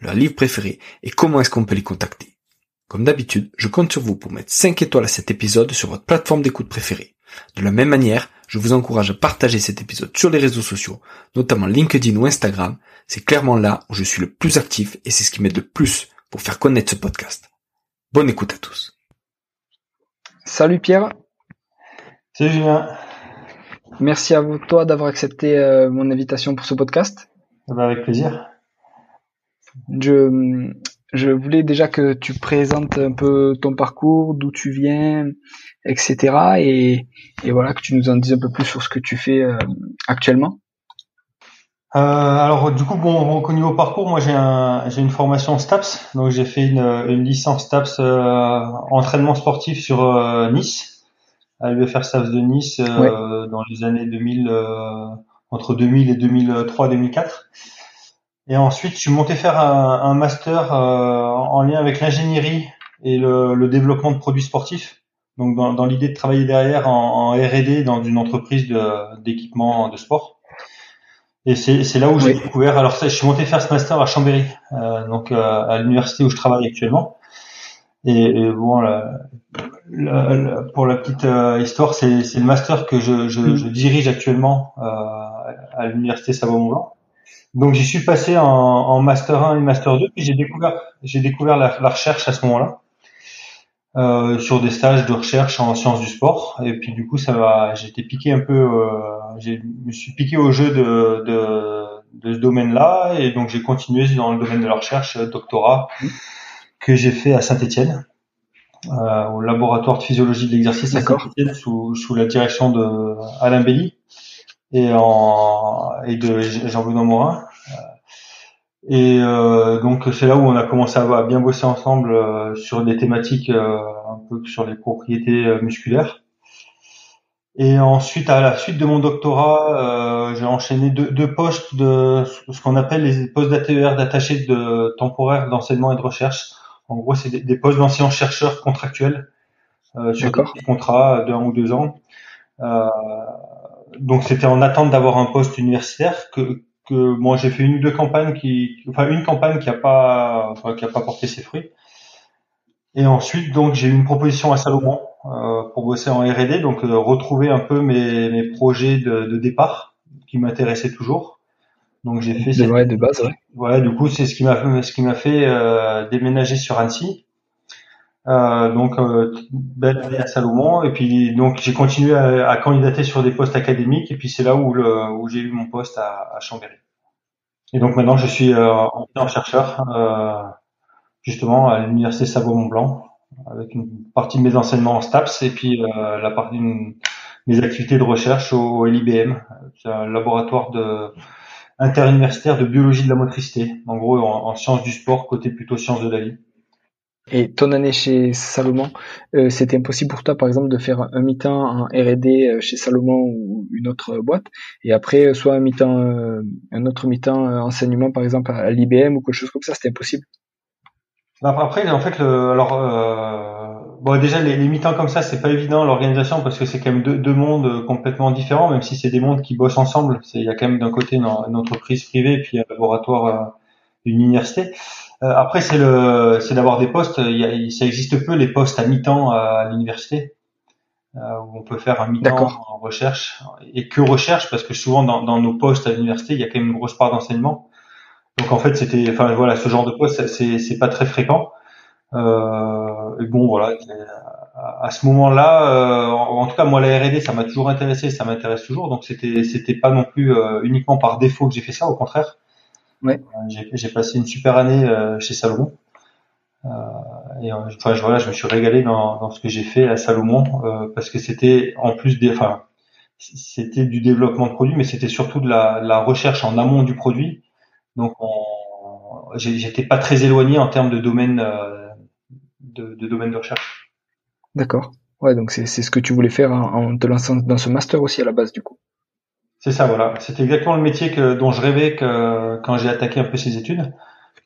leur livre préféré et comment est-ce qu'on peut les contacter. Comme d'habitude, je compte sur vous pour mettre 5 étoiles à cet épisode sur votre plateforme d'écoute préférée. De la même manière, je vous encourage à partager cet épisode sur les réseaux sociaux, notamment LinkedIn ou Instagram. C'est clairement là où je suis le plus actif et c'est ce qui m'aide le plus pour faire connaître ce podcast. Bonne écoute à tous. Salut Pierre. Salut Julien. Merci à vous, toi, d'avoir accepté euh, mon invitation pour ce podcast. Eh ben, avec plaisir. Je, je voulais déjà que tu présentes un peu ton parcours, d'où tu viens, etc. Et, et, voilà, que tu nous en dises un peu plus sur ce que tu fais euh, actuellement. Euh, alors du coup, bon, au niveau parcours, moi j'ai un, j'ai une formation STAPS, donc j'ai fait une, une licence STAPS euh, entraînement sportif sur euh, Nice, à l'UFR STAPS de Nice euh, dans les années 2000, entre 2000 et 2003-2004. Et ensuite, je suis monté faire un, un master euh, en lien avec l'ingénierie et le, le, développement de produits sportifs. Donc, dans, dans l'idée de travailler derrière en, en R&D dans une entreprise d'équipement de, sport. Et c'est là où j'ai découvert. Alors, je suis monté faire ce master à Chambéry, euh, donc euh, à l'université où je travaille actuellement. Et, et bon, la, la, pour la petite euh, histoire, c'est le master que je, je, je dirige actuellement euh, à l'université Savoie-Mont-Blanc. Donc j'y suis passé en, en, master 1 et master 2, puis j'ai découvert j'ai découvert la, la, recherche à ce moment-là euh, sur des stages de recherche en sciences du sport. Et puis du coup ça va, j'ai été piqué un peu, euh, je me suis piqué au jeu de, de, de ce domaine-là, et donc j'ai continué dans le domaine de la recherche, euh, doctorat que j'ai fait à Saint-Étienne. Euh, au laboratoire de physiologie de l'exercice à Saint-Étienne sous, sous la direction de Alain Belly et, en, et de Jean-Benoît Morin. Et euh, donc c'est là où on a commencé à, bien bosser ensemble euh, sur des thématiques euh, un peu sur les propriétés euh, musculaires. Et ensuite, à la suite de mon doctorat, j'ai enchaîné deux, deux, postes de ce qu'on appelle les postes d'ATER, d'attachés de temporaire d'enseignement et de recherche. En gros, c'est des, des, postes d'enseignants-chercheurs contractuels sur des contrats d'un ou deux ans. Donc c'était en attente d'avoir un poste universitaire que que moi j'ai fait une ou deux campagnes qui enfin une campagne qui a pas enfin, qui a pas porté ses fruits. Et ensuite donc j'ai eu une proposition à Salomon euh, pour bosser en R&D donc euh, retrouver un peu mes, mes projets de, de départ qui m'intéressaient toujours. Donc j'ai fait de, cette... de base ouais. voilà du coup c'est ce qui m'a ce qui m'a fait euh, déménager sur Annecy euh, donc euh, belle année à Salomon et puis donc j'ai continué à, à, candidater sur des postes académiques et puis c'est là où, le, où j'ai eu mon poste à, à, Chambéry. Et donc maintenant je suis euh, en chercheur euh, justement à l'université Savoie-Mont-Blanc avec une partie de mes enseignements en STAPS et puis euh, la partie de mes activités de recherche au, au LIBM, c'est un laboratoire de interuniversitaire de biologie de la motricité, en gros en, en sciences du sport côté plutôt sciences de la vie. Et ton année chez Salomon, euh, c'était impossible pour toi, par exemple, de faire un mi-temps en R&D euh, chez Salomon ou une autre boîte, et après euh, soit un mi-temps, euh, un autre mi-temps euh, enseignement, par exemple à l'IBM ou quelque chose comme ça, c'était impossible? Bah, après, en fait, le, alors bon, déjà les, les mi-temps comme ça, c'est pas évident l'organisation parce que c'est quand même deux, deux, mondes complètement différents, même si c'est des mondes qui bossent ensemble. Il y a quand même d'un côté une, une, entreprise privée et puis un laboratoire, une université. Euh, après, c'est le, c'est d'avoir des postes. Il y a, ça existe peu les postes à mi-temps à, l'université. où on peut faire un mi-temps en recherche et que recherche parce que souvent dans, dans nos postes à l'université, il y a quand même une grosse part d'enseignement. Donc en fait, c'était, enfin voilà, ce genre de poste, c'est c'est pas très fréquent. Euh, et bon voilà, à ce moment-là, euh, en, tout cas moi la R&D, ça m'a toujours intéressé, ça m'intéresse toujours. Donc c'était c'était pas non plus euh, uniquement par défaut que j'ai fait ça, au contraire. Ouais. j'ai passé une super année chez Salomon. et enfin, voilà, je me suis régalé dans, dans ce que j'ai fait à Salomon parce que c'était en plus des, enfin c'était du développement de produits, mais c'était surtout de la, la recherche en amont du produit donc, j'étais pas très éloigné en termes de domaine euh, de, de, domaine de recherche. D'accord. Ouais, donc c'est ce que tu voulais faire en, te lançant dans ce master aussi à la base du coup. C'est ça, voilà. C'était exactement le métier dont je rêvais quand j'ai attaqué un peu ces études.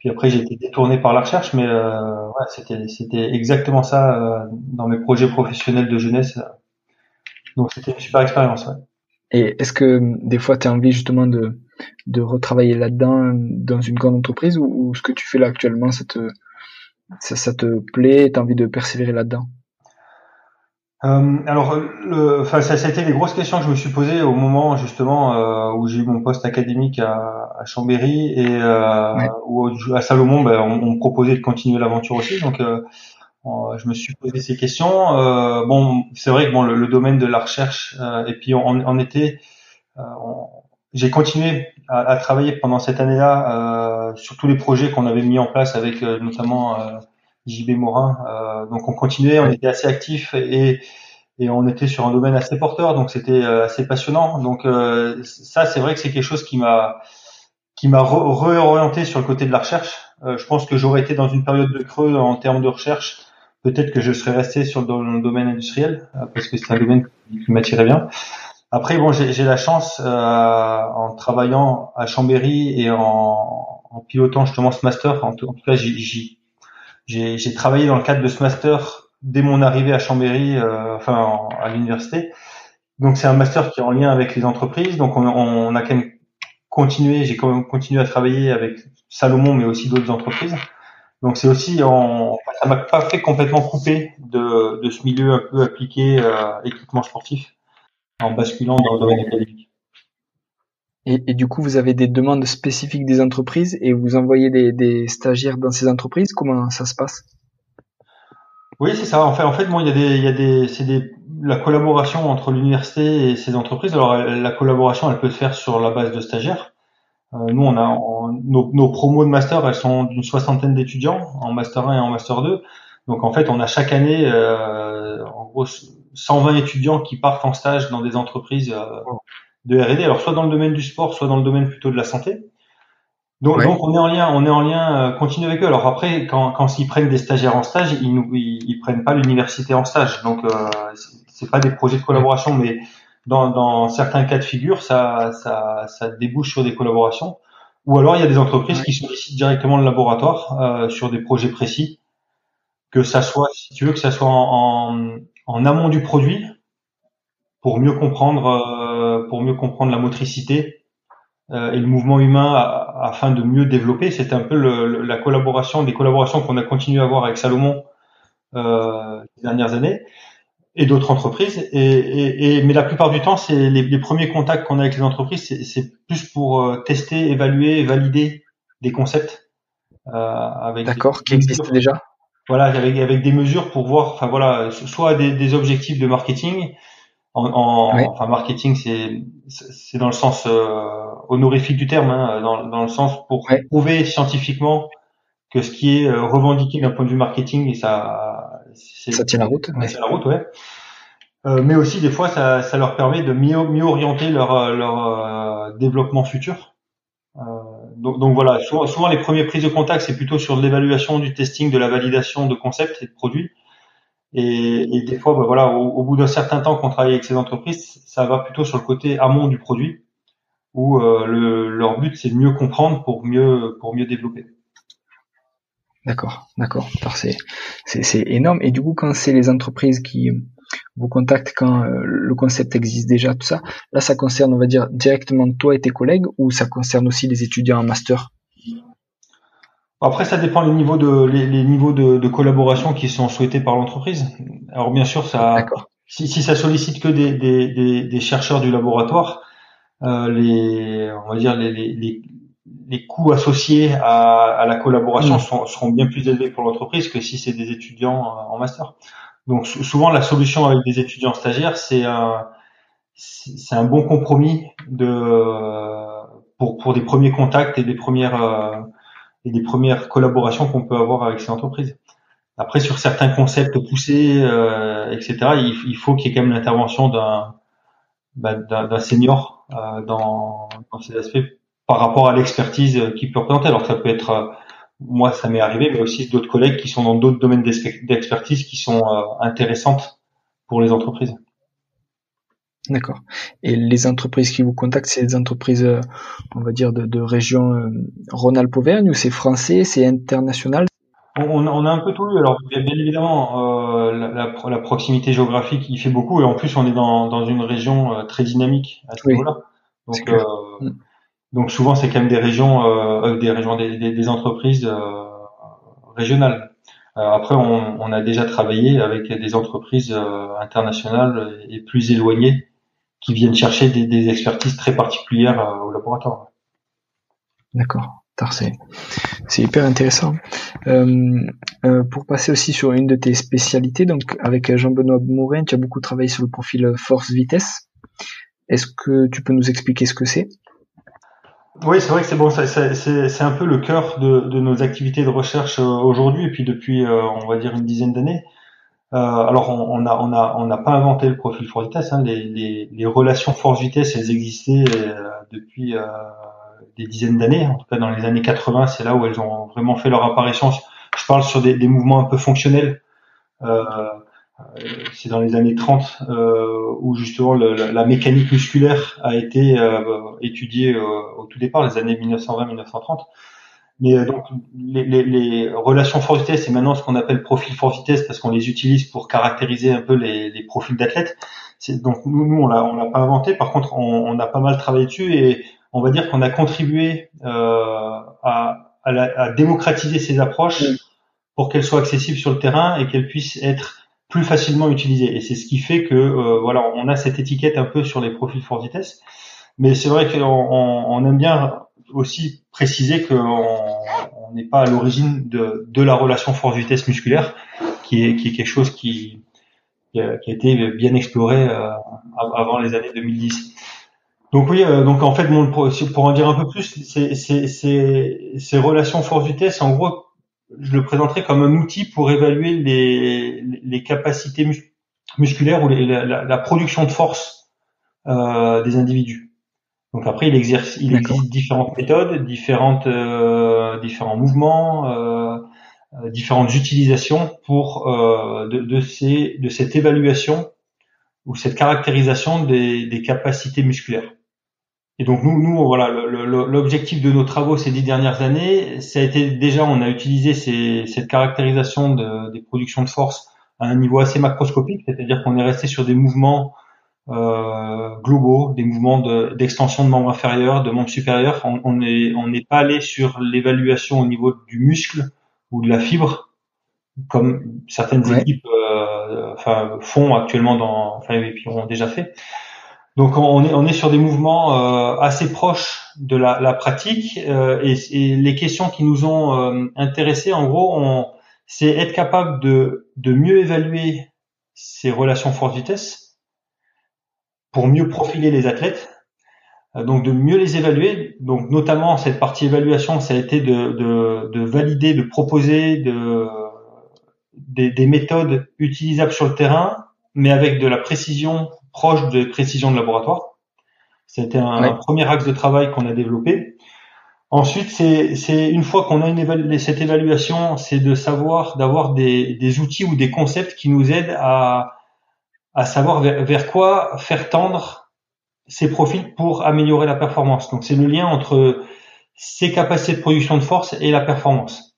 Puis après, j'ai été détourné par la recherche, mais euh, c'était exactement ça euh, dans mes projets professionnels de jeunesse. Donc c'était une super expérience. Ouais. Et est-ce que des fois tu as envie justement de de retravailler là-dedans dans une grande entreprise ou, ce que tu fais là actuellement, ça te, ça, te plaît, tu as envie de persévérer là-dedans? Euh, alors, le, enfin, ça, ça a été les grosses questions que je me suis posées au moment justement euh, où j'ai eu mon poste académique à, à Chambéry et euh, où, à Salomon, ben, on, on, me proposait de continuer l'aventure aussi. Donc, euh, je me suis posé ces questions. Euh, bon, c'est vrai que bon, le, domaine de la recherche et puis on, on était, j'ai continué à, à, travailler pendant cette année-là euh, sur tous les projets qu'on avait mis en place avec euh, notamment euh, JB Morin. Euh, donc on continuait, on était assez actifs et, et on était sur un domaine assez porteur, donc c'était euh, assez passionnant. Donc ça, c'est vrai que c'est quelque chose qui m'a qui m'a réorienté sur le côté de la recherche. je pense que j'aurais été dans une période de creux en termes de recherche. Peut-être que je serais resté sur le domaine industriel parce que c'est un domaine qui m'attirait bien. Après, bon, j'ai la chance, euh, en travaillant à Chambéry et en, en pilotant justement ce master, en, tout, cas, j'ai travaillé dans le cadre de ce master dès mon arrivée à Chambéry, euh, enfin à l'université. Donc c'est un master qui est en lien avec les entreprises. Donc on, on a quand même continué, j'ai quand même continué à travailler avec Salomon, mais aussi d'autres entreprises. Donc c'est aussi, en, ça m'a pas fait complètement couper de, de ce milieu un peu appliqué euh, équipement sportif en basculant dans le domaine académique. Et, du coup, vous avez des demandes spécifiques des entreprises et vous envoyez des, stagiaires dans ces entreprises? Comment ça se passe? Oui, c'est ça. En fait, en fait, bon, il y a des, il y a des, c'est des, la collaboration entre l'université et ces entreprises. Alors, la collaboration, elle peut se faire sur la base de stagiaires. Euh, nous, on a nos, nos, promos de master, elles sont d'une soixantaine d'étudiants en master 1 et en master 2. Donc, en fait, on a chaque année, euh, en gros, 120 étudiants qui partent en stage dans des entreprises euh, de R&D. Alors soit dans le domaine du sport, soit dans le domaine plutôt de la santé. Donc, donc on est en lien, on est en lien euh, continu avec eux. Alors après, quand, quand ils prennent des stagiaires en stage, ils nous, ils, prennent pas l'université en stage. Donc euh, c'est pas des projets de collaboration, mais dans, dans certains cas de figure, ça, ça, ça débouche sur des collaborations. Ou alors il y a des entreprises qui sollicitent directement le laboratoire euh, sur des projets précis, que ça soit, si tu veux, que ça soit en, en amont du produit pour mieux comprendre euh, pour mieux comprendre la motricité euh, et le mouvement humain afin de mieux développer. C'était un peu le, la collaboration, des collaborations qu'on a continué à avoir avec Salomon euh, ces dernières années et d'autres entreprises. Et, et, mais la plupart du temps, c'est les, les, premiers contacts qu'on a avec les entreprises, c'est plus pour euh, tester, évaluer, valider des concepts. Euh, avec D'accord, qui existent déjà voilà, avec, avec des mesures pour voir, enfin voilà, soit des, des objectifs de marketing, en, en enfin marketing c'est c'est dans le sens euh, honorifique du terme, hein, dans, dans le sens pour prouver scientifiquement que ce qui est euh, revendiqué d'un point de vue marketing et ça ça tient la route, ça tient la route, ouais. Euh, mais aussi des fois ça, ça leur permet de mieux mieux orienter leur leur euh, développement futur. Euh, donc, donc, voilà, souvent, souvent, les premières prises de contact, c'est plutôt sur l'évaluation, du testing, de la validation de concepts et de produits. Et, et des fois, bah, voilà, au, bout d'un certain temps qu'on travaille avec ces entreprises, ça va plutôt sur le côté amont du produit, où euh, le, leur but c'est de mieux comprendre pour mieux pour mieux développer. D'accord, d'accord. C'est c'est énorme. Et du coup, quand c'est les entreprises qui vous contactent quand euh, le concept existe déjà, tout ça. Là, ça concerne, on va dire, directement toi et tes collègues ou ça concerne aussi les étudiants en master? Après, ça dépend les niveaux de les, niveaux de, collaboration qui sont souhaités par l'entreprise. Alors bien sûr, ça si, si ça sollicite que des, des, des, chercheurs du laboratoire, euh, les, on va dire les, les, les coûts associés à, à la collaboration mmh. seront bien plus élevés pour l'entreprise que si c'est des étudiants en master. Donc souvent la solution avec des étudiants stagiaires, c'est un c'est un bon compromis de pour pour des premiers contacts et des premières euh, et des premières collaborations qu'on peut avoir avec ces entreprises. Après sur certains concepts poussés, euh, etc. Il, faut qu'il y ait quand même l'intervention d'un bah, d'un senior euh, dans, dans ces aspects par rapport à l'expertise qu'il peut représenter. Alors ça peut être euh, moi ça m'est arrivé, mais aussi d'autres collègues qui sont dans d'autres domaines d'expertise qui sont euh, intéressantes pour les entreprises. D'accord. Et les entreprises qui vous contactent, c'est des entreprises, euh, on va dire, de, de région euh, Rhône-Alpes-Auvergne ou c'est français, c'est international? On, on, a un peu tout eu. Alors, bien, évidemment, la, la, proximité géographique, il fait beaucoup. Et en plus, on est dans, dans une région très dynamique à ce niveau-là. Donc, mm. Donc souvent c'est quand même des régions, euh, euh des régions, des, des, entreprises euh, régionales. Euh, après, on, on, a déjà travaillé avec des entreprises internationales et plus éloignées qui viennent chercher des, des expertises très particulières au laboratoire. D'accord. C'est hyper intéressant. Euh, euh, pour passer aussi sur une de tes spécialités, donc avec Jean-Benoît Mourin, tu as beaucoup travaillé sur le profil force-vitesse. Est-ce que tu peux nous expliquer ce que c'est? Oui, c'est vrai que c'est bon, c'est un peu le cœur de, de, nos activités de recherche euh, aujourd'hui et puis depuis, euh, on va dire, une dizaine d'années. Euh, alors, on, on, a, on a, on n'a pas inventé le profil force vitesse. Hein, les, les, les, relations force vitesse, elles existaient euh, depuis des dizaines d'années. En tout cas, dans les années 80, c'est là où elles ont vraiment fait leur apparition. Je parle sur des, des mouvements un peu fonctionnels. Euh, euh, c'est dans les années 30 euh, où justement le, la, mécanique musculaire a été euh, étudiée au tout départ, les années 1920-1930. Mais donc les, les, les, relations force vitesse et maintenant ce qu'on appelle profil force vitesse parce qu'on les utilise pour caractériser un peu les, les profils d'athlètes. Donc nous, nous on l'a on l'a pas inventé. Par contre, on, on, a pas mal travaillé dessus et on va dire qu'on a contribué euh, à, à, la, à, démocratiser ces approches pour qu'elles soient accessibles sur le terrain et qu'elles puissent être plus facilement utilisé. Et c'est ce qui fait que euh, voilà, on a cette étiquette un peu sur les profils force vitesse. Mais c'est vrai qu'on on aime bien aussi préciser qu'on n'est pas à l'origine de, de, la relation force vitesse musculaire, qui est, qui est quelque chose qui, qui, a, été bien exploré euh, avant les années 2010. Donc oui, euh, donc en fait, pour, pour en dire un peu plus, ces relations force vitesse, en gros, je le présenterai comme un outil pour évaluer les, les capacités musculaires ou la, production de force euh, des individus. Donc après, il, exerce, il existe différentes méthodes, différentes, euh, différents mouvements, euh, euh différentes utilisations pour euh, de, de, ces, de cette évaluation ou cette caractérisation des, des capacités musculaires. Et donc nous, nous voilà, l'objectif de nos travaux ces dix dernières années, ça a été déjà, on a utilisé ces, cette caractérisation de, des productions de force à un niveau assez macroscopique, c'est-à-dire qu'on est resté sur des mouvements globaux, des mouvements d'extension de, membres inférieurs, de membres supérieurs. On n'est on n'est pas allé sur l'évaluation au niveau du muscle ou de la fibre, comme certaines équipes euh, enfin, font actuellement dans, enfin, et puis ont déjà fait. Donc on est, on est sur des mouvements euh, assez proches de la, la pratique euh, et, et, les questions qui nous ont euh, intéressés, en gros, c'est être capable de, de mieux évaluer ces relations force-vitesse pour mieux profiler les athlètes, euh, donc de mieux les évaluer. Donc notamment cette partie évaluation, ça a été de, de, de valider, de proposer de, des, des méthodes utilisables sur le terrain, mais avec de la précision proche de précision de laboratoire. C'était un, premier axe de travail qu'on a développé. Ensuite, c'est une fois qu'on a une cette évaluation, c'est de savoir, d'avoir des, des, outils ou des concepts qui nous aident à, à savoir vers, quoi faire tendre ces profils pour améliorer la performance. Donc, c'est le lien entre ces capacités de production de force et la performance.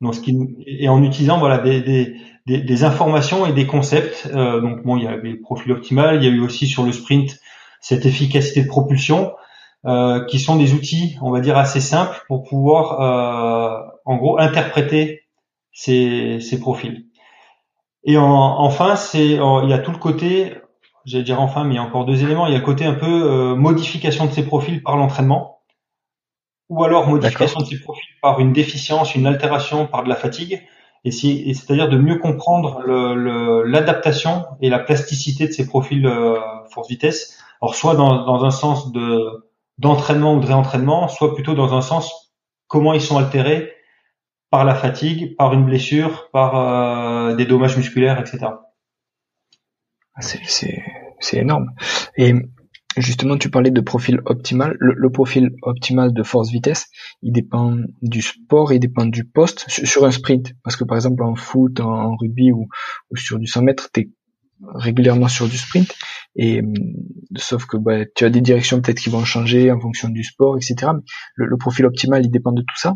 Donc, ce qui, et en utilisant voilà des, des, des, informations et des concepts. Euh, donc bon, il y a les profils optimal, il y a eu aussi sur le sprint cette efficacité de propulsion, euh, qui sont des outils, on va dire assez simples pour pouvoir, euh, en gros, interpréter ces profils. Et en, enfin, c'est il y a tout le côté, j'allais dire enfin, mais il y a encore deux éléments. Il y a le côté un peu euh, modification de ses profils par l'entraînement, ou alors modification de ses profils par une déficience, une altération, par de la fatigue. Et c'est-à-dire de mieux comprendre l'adaptation et la plasticité de ces profils euh, force-vitesse. Alors soit dans, dans un sens de d'entraînement ou de réentraînement, soit plutôt dans un sens comment ils sont altérés par la fatigue, par une blessure, par euh, des dommages musculaires, etc. Ah, c'est énorme. Et justement, tu parlais de profil optimal. Le, profil optimal de force-vitesse, il dépend du sport, il dépend du poste sur un sprint. Parce que par exemple, en foot, en, rugby ou, sur du 100 mètres, tu es régulièrement sur du sprint. Et sauf que bah, tu as des directions peut-être qui vont changer en fonction du sport, etc. Mais le profil optimal, il dépend de tout ça.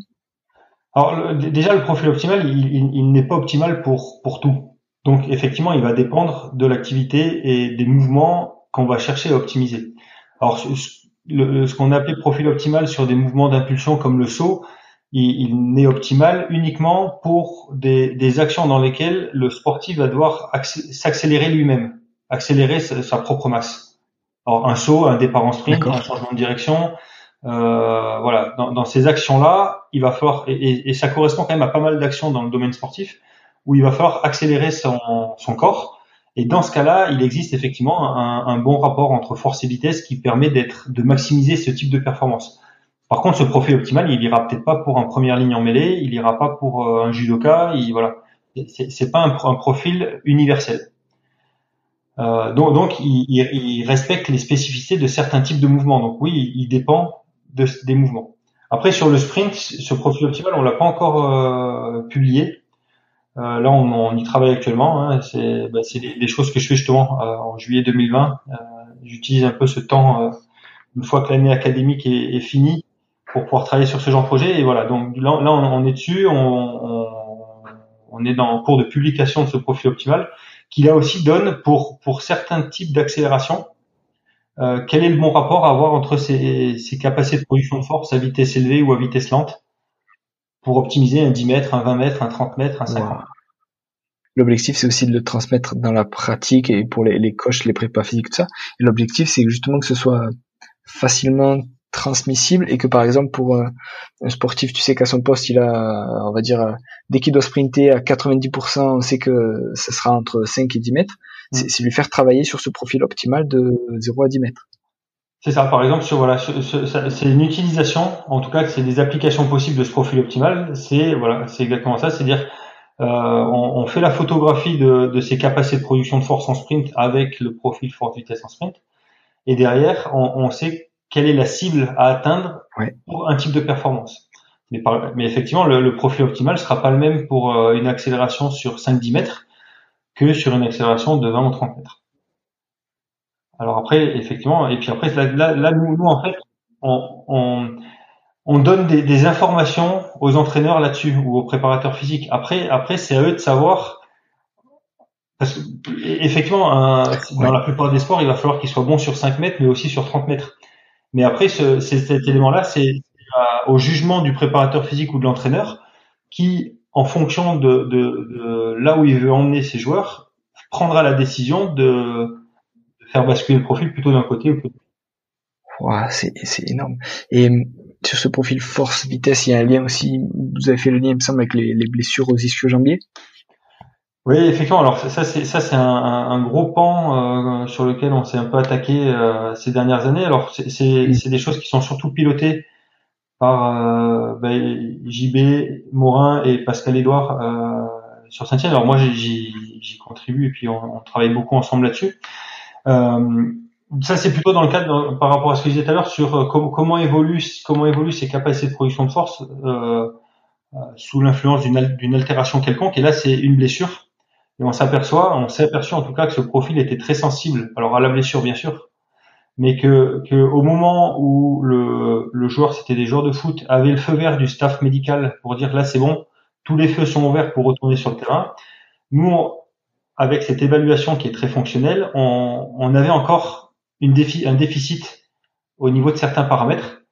Alors déjà le profil optimal, il, n'est pas optimal pour pour tout. Donc effectivement, il va dépendre de l'activité et des mouvements qu'on va chercher à optimiser. Alors ce, qu'on a appelé profil optimal sur des mouvements d'impulsion comme le saut, il, n'est optimal uniquement pour des, actions dans lesquelles le sportif va devoir s'accélérer lui-même, accélérer sa, propre masse. Alors un saut, un départ en sprint, un changement de direction, euh, voilà, dans, dans ces actions-là, il va falloir, et, et, ça correspond quand même à pas mal d'actions dans le domaine sportif, où il va falloir accélérer son, son corps. Et dans ce cas-là, il existe effectivement un, un, bon rapport entre force et vitesse qui permet d'être, de maximiser ce type de performance. Par contre, ce profil optimal, il ira peut-être pas pour un première ligne en mêlée, il ira pas pour euh, un judoka, il, voilà. C'est pas un, un, profil universel. Euh, donc, donc il, il, respecte les spécificités de certains types de mouvements. Donc oui, il dépend de, des mouvements. Après sur le sprint, ce profil optimal, on l'a pas encore euh, publié. Euh, là, on, on, y travaille actuellement. Hein, c'est bah, choses que je fais justement euh, en juillet 2020. Euh, j'utilise un peu ce temps une fois que l'année académique est, est, finie pour pouvoir travailler sur ce genre de projet. Et voilà, donc là, là on, est dessus. On, on, est dans en cours de publication de ce profil optimal qui là aussi donne pour pour certains types d'accélération euh, quel est le bon rapport à avoir entre ces, capacités de production de force à vitesse élevée ou à vitesse lente pour optimiser un 10 mètres, un 20 mètres, un 30 mètres, un 50 L'objectif, c'est aussi de le transmettre dans la pratique et pour les, les coachs, les prépas physiques, tout ça. L'objectif, c'est justement que ce soit facilement transmissible et que par exemple pour euh, un sportif tu sais qu'à son poste il a on va dire dès qu'il doit sprinter à 90% on sait que ce sera entre 5 et 10 mètres. C'est lui faire travailler sur ce profil optimal de 0 à 10 mètres. C'est ça, par exemple, sur voilà, c'est une utilisation, en tout cas, c'est des applications possibles de ce profil optimal. C'est voilà, c'est exactement ça, c'est-à-dire euh, on, on, fait la photographie de, de ces capacités de production de force en sprint avec le profil force vitesse en sprint, et derrière, on, on sait quelle est la cible à atteindre pour un type de performance. Mais, par, mais effectivement, le, le, profil optimal sera pas le même pour euh, une accélération sur 5-10 mètres que sur une accélération de 20 ou 30 mètres. Alors après, effectivement, et puis après, là, là, nous, nous, en fait, on, on, on donne des, des, informations aux entraîneurs là-dessus ou aux préparateurs physiques. Après, après, c'est à eux de savoir. Parce que, effectivement, un, dans la plupart des sports, il va falloir qu'ils soient bons sur 5 mètres, mais aussi sur 30 mètres. Mais après, ce, cet élément-là, c'est au jugement du préparateur physique ou de l'entraîneur qui en fonction de, de, là où il veut emmener ses joueurs, prendra la décision de, faire basculer le profil plutôt d'un côté ou de l'autre. c'est énorme. Et euh, sur ce profil force-vitesse, il y a un lien aussi, vous avez fait le lien, il me semble, avec les, blessures aux ischio-jambiers Oui, effectivement. Alors ça, c'est ça, c'est un, gros pan euh, sur lequel on s'est un peu attaqué euh, ces dernières années. Alors c'est c'est des choses qui sont surtout pilotées par euh, ben, JB, Morin et Pascal Edouard euh, sur Saint-Etienne. Alors moi j'y contribue et puis on, on travaille beaucoup ensemble là-dessus. Euh, ça c'est plutôt dans le cadre par rapport à ce que je disais tout à l'heure sur euh, comment évoluent comment évoluent ces capacités de production de force euh sous l'influence d'une altération quelconque. Et là c'est une blessure et on s'aperçoit, on s'est aperçu en tout cas que ce profil était très sensible. Alors à la blessure bien sûr, mais que, que au moment où le, le joueur, c'était des joueurs de foot, avait le feu vert du staff médical pour dire là c'est bon, tous les feux sont ouverts pour retourner sur le terrain, nous, avec cette évaluation qui est très fonctionnelle, on, on avait encore une défi, un déficit au niveau de certains paramètres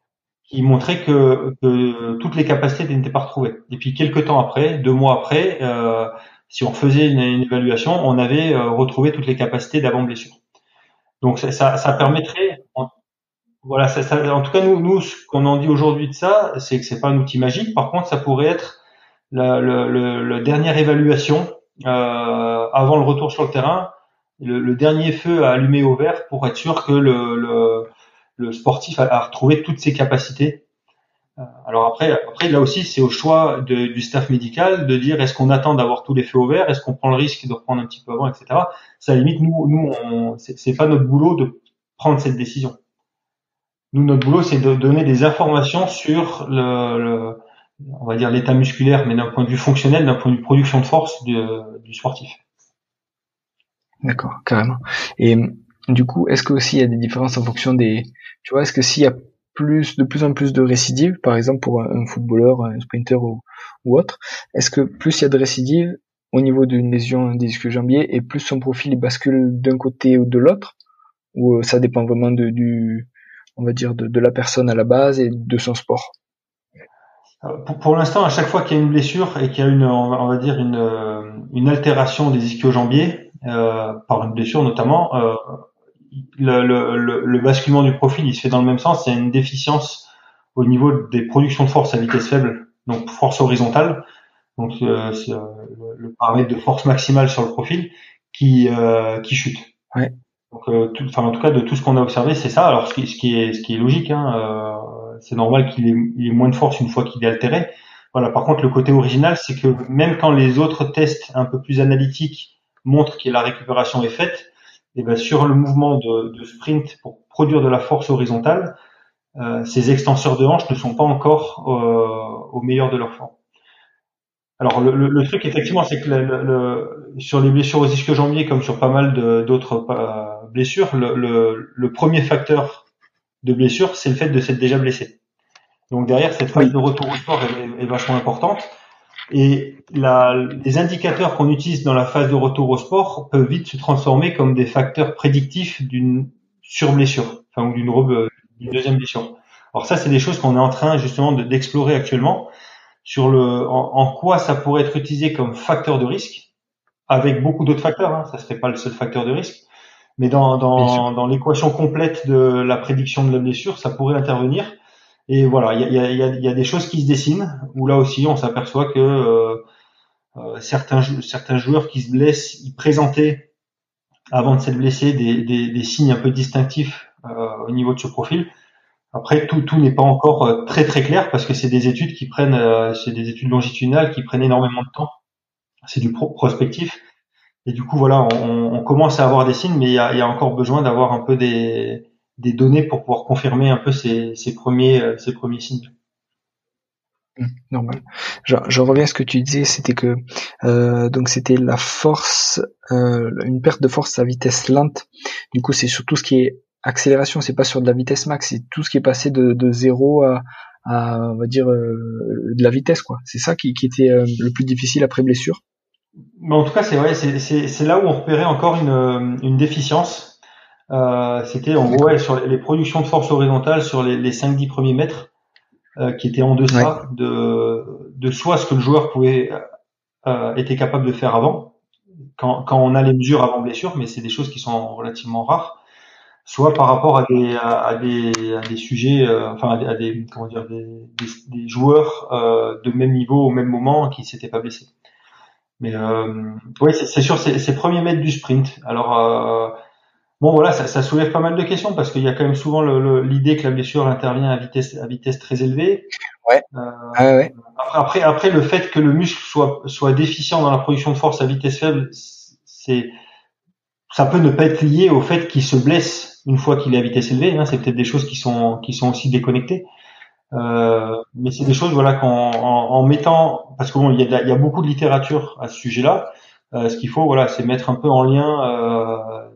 qui montraient que, que toutes les capacités n'étaient pas retrouvées. Et puis quelques temps après, deux mois après, euh, si on faisait une, évaluation, on avait retrouvé toutes les capacités d'avant blessure. Donc ça, ça, permettrait, voilà, ça, ça, en tout cas nous, nous ce qu'on en dit aujourd'hui de ça, c'est que c'est pas un outil magique. Par contre, ça pourrait être la, le, dernière évaluation euh, avant le retour sur le terrain, le, dernier feu à allumer au vert pour être sûr que le, le, sportif a, retrouvé toutes ses capacités. Euh, alors après, après là aussi, c'est au choix du staff médical de dire est-ce qu'on attend d'avoir tous les feux au est-ce qu'on prend le risque de reprendre un petit peu avant, etc. Ça limite nous, nous, c'est pas notre boulot de prendre cette décision. Nous, notre boulot, c'est de donner des informations sur le, on va dire l'état musculaire, mais d'un point de vue fonctionnel, d'un point de vue production de force du, du sportif. D'accord, carrément. Et du coup, est-ce que aussi il y a des différences en fonction des, tu vois, est-ce que s'il y a plus, de plus en plus de récidives, par exemple pour un, footballeur, un sprinter ou, autre, est-ce que plus il y a de récidives au niveau d'une lésion des disques jambiers et plus son profil bascule d'un côté ou de l'autre, ou euh, ça dépend vraiment de, du, on va dire de, la personne à la base et de son sport? Euh, pour, pour l'instant, à chaque fois qu'il y a une blessure et qu'il y a une, on va dire une, euh, une altération des ischio-jambiers, euh, par une blessure notamment, euh, le, le, le, basculement du profil il se fait dans le même sens. Il y a une déficience au niveau des productions de force à vitesse faible, donc force horizontale, donc euh, le, paramètre de force maximale sur le profil qui qui chute. Ouais. Donc, enfin, en tout cas, de tout ce qu'on a observé, c'est ça. Alors, ce qui, ce qui est, ce qui est logique, hein, c'est normal qu'il ait, ait, moins de force une fois qu'il est altéré. Voilà. Par contre, le côté original, c'est que même quand les autres tests un peu plus analytiques montrent que la récupération est faite, et eh bien sur le mouvement de, de, sprint pour produire de la force horizontale, euh, ces extenseurs de hanches ne sont pas encore euh, au meilleur de leur forme. Alors le, le, truc effectivement, c'est que le, sur les blessures aux ischio-jambiers, comme sur pas mal d'autres euh, blessures, le, premier facteur de blessure, c'est le fait de s'être déjà blessé. Donc derrière, cette phase de retour au sport est, vachement importante. Et la, les indicateurs qu'on utilise dans la phase de retour au sport peuvent vite se transformer comme des facteurs prédictifs d'une surblessure, enfin ou d'une deuxième blessure. Alors ça, c'est des choses qu'on est en train justement d'explorer actuellement sur le en, quoi ça pourrait être utilisé comme facteur de risque, avec beaucoup d'autres facteurs. Hein, ça serait pas le seul facteur de risque, mais dans, dans, dans l'équation complète de la prédiction de la blessure, ça pourrait intervenir. Et voilà, il y a, y, a, y a, des choses qui se dessinent où là aussi on s'aperçoit que euh, euh, certains, certains joueurs qui se blessent, ils présentaient avant de s'être blessés des, des, des, signes un peu distinctifs euh, au niveau de ce profil. Après, tout, tout n'est pas encore euh, très très clair parce que c'est des études qui prennent, euh, c'est des études longitudinales qui prennent énormément de temps. C'est du prospectif. Et du coup, voilà, on, on, commence à avoir des signes, mais il y a, y a, encore besoin d'avoir un peu des, des, données pour pouvoir confirmer un peu ces, ces premiers, euh, ces premiers signes. Mmh, normal. Je, je, reviens à ce que tu disais, c'était que euh, donc c'était la force, euh, une perte de force à vitesse lente. Du coup, c'est surtout ce qui est accélération, c'est pas sur de la vitesse max, c'est tout ce qui est passé de, de zéro à, à, on va dire euh, de la vitesse quoi. C'est ça qui, qui était euh, le plus difficile après blessure. Mais en tout cas, c'est vrai, c'est là où on repérait encore une, une déficience. Euh, C'était en gros ouais, sur les productions de force horizontale sur les, les 5-10 premiers mètres euh, qui étaient en deçà de, de soit ce que le joueur pouvait euh, était capable de faire avant, quand, quand on a les mesures avant blessure, mais c'est des choses qui sont relativement rares, soit par rapport à des, à, des, à des sujets, euh, enfin à des, à des, comment dire, des, des, des joueurs euh, de même niveau au même moment qui s'étaient pas blessés. Mais euh, oui, c'est sûr, c'est ces premiers mètres du sprint. Alors euh, bon, voilà, ça, ça, soulève pas mal de questions parce qu'il y a quand même souvent l'idée que la blessure intervient à vitesse à vitesse très élevée. Ouais. Euh, ah ouais. Après, après, le fait que le muscle soit soit déficient dans la production de force à vitesse faible, c'est ça peut ne pas être lié au fait qu'il se blesse une fois qu'il est à vitesse élevée. Hein, c'est peut-être des choses qui sont qui sont aussi déconnectées. Euh, mais c'est des choses voilà qu'en en, mettant parce que bon il y a, y a beaucoup de littérature à ce sujet-là. Euh, ce qu'il faut voilà c'est mettre un peu en lien euh,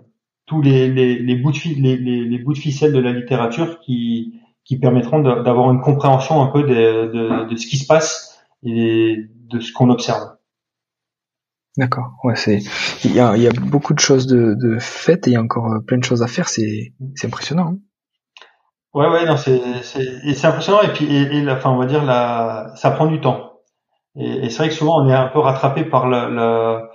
tous les, les, les, bouts de les, les, bouts de ficelle de la littérature qui qui permettront d'avoir une compréhension un peu de, de, de, ce qui se passe et de ce qu'on observe. D'accord. Ouais, c'est il y a, il y a beaucoup de choses de, de faites et il y a encore plein de choses à faire. C'est c'est impressionnant. Hein Ouais, ouais, non, c'est c'est impressionnant et puis et, et la, enfin, on va dire la, ça prend du temps. Et, c'est vrai que souvent on est un peu rattrapé par le,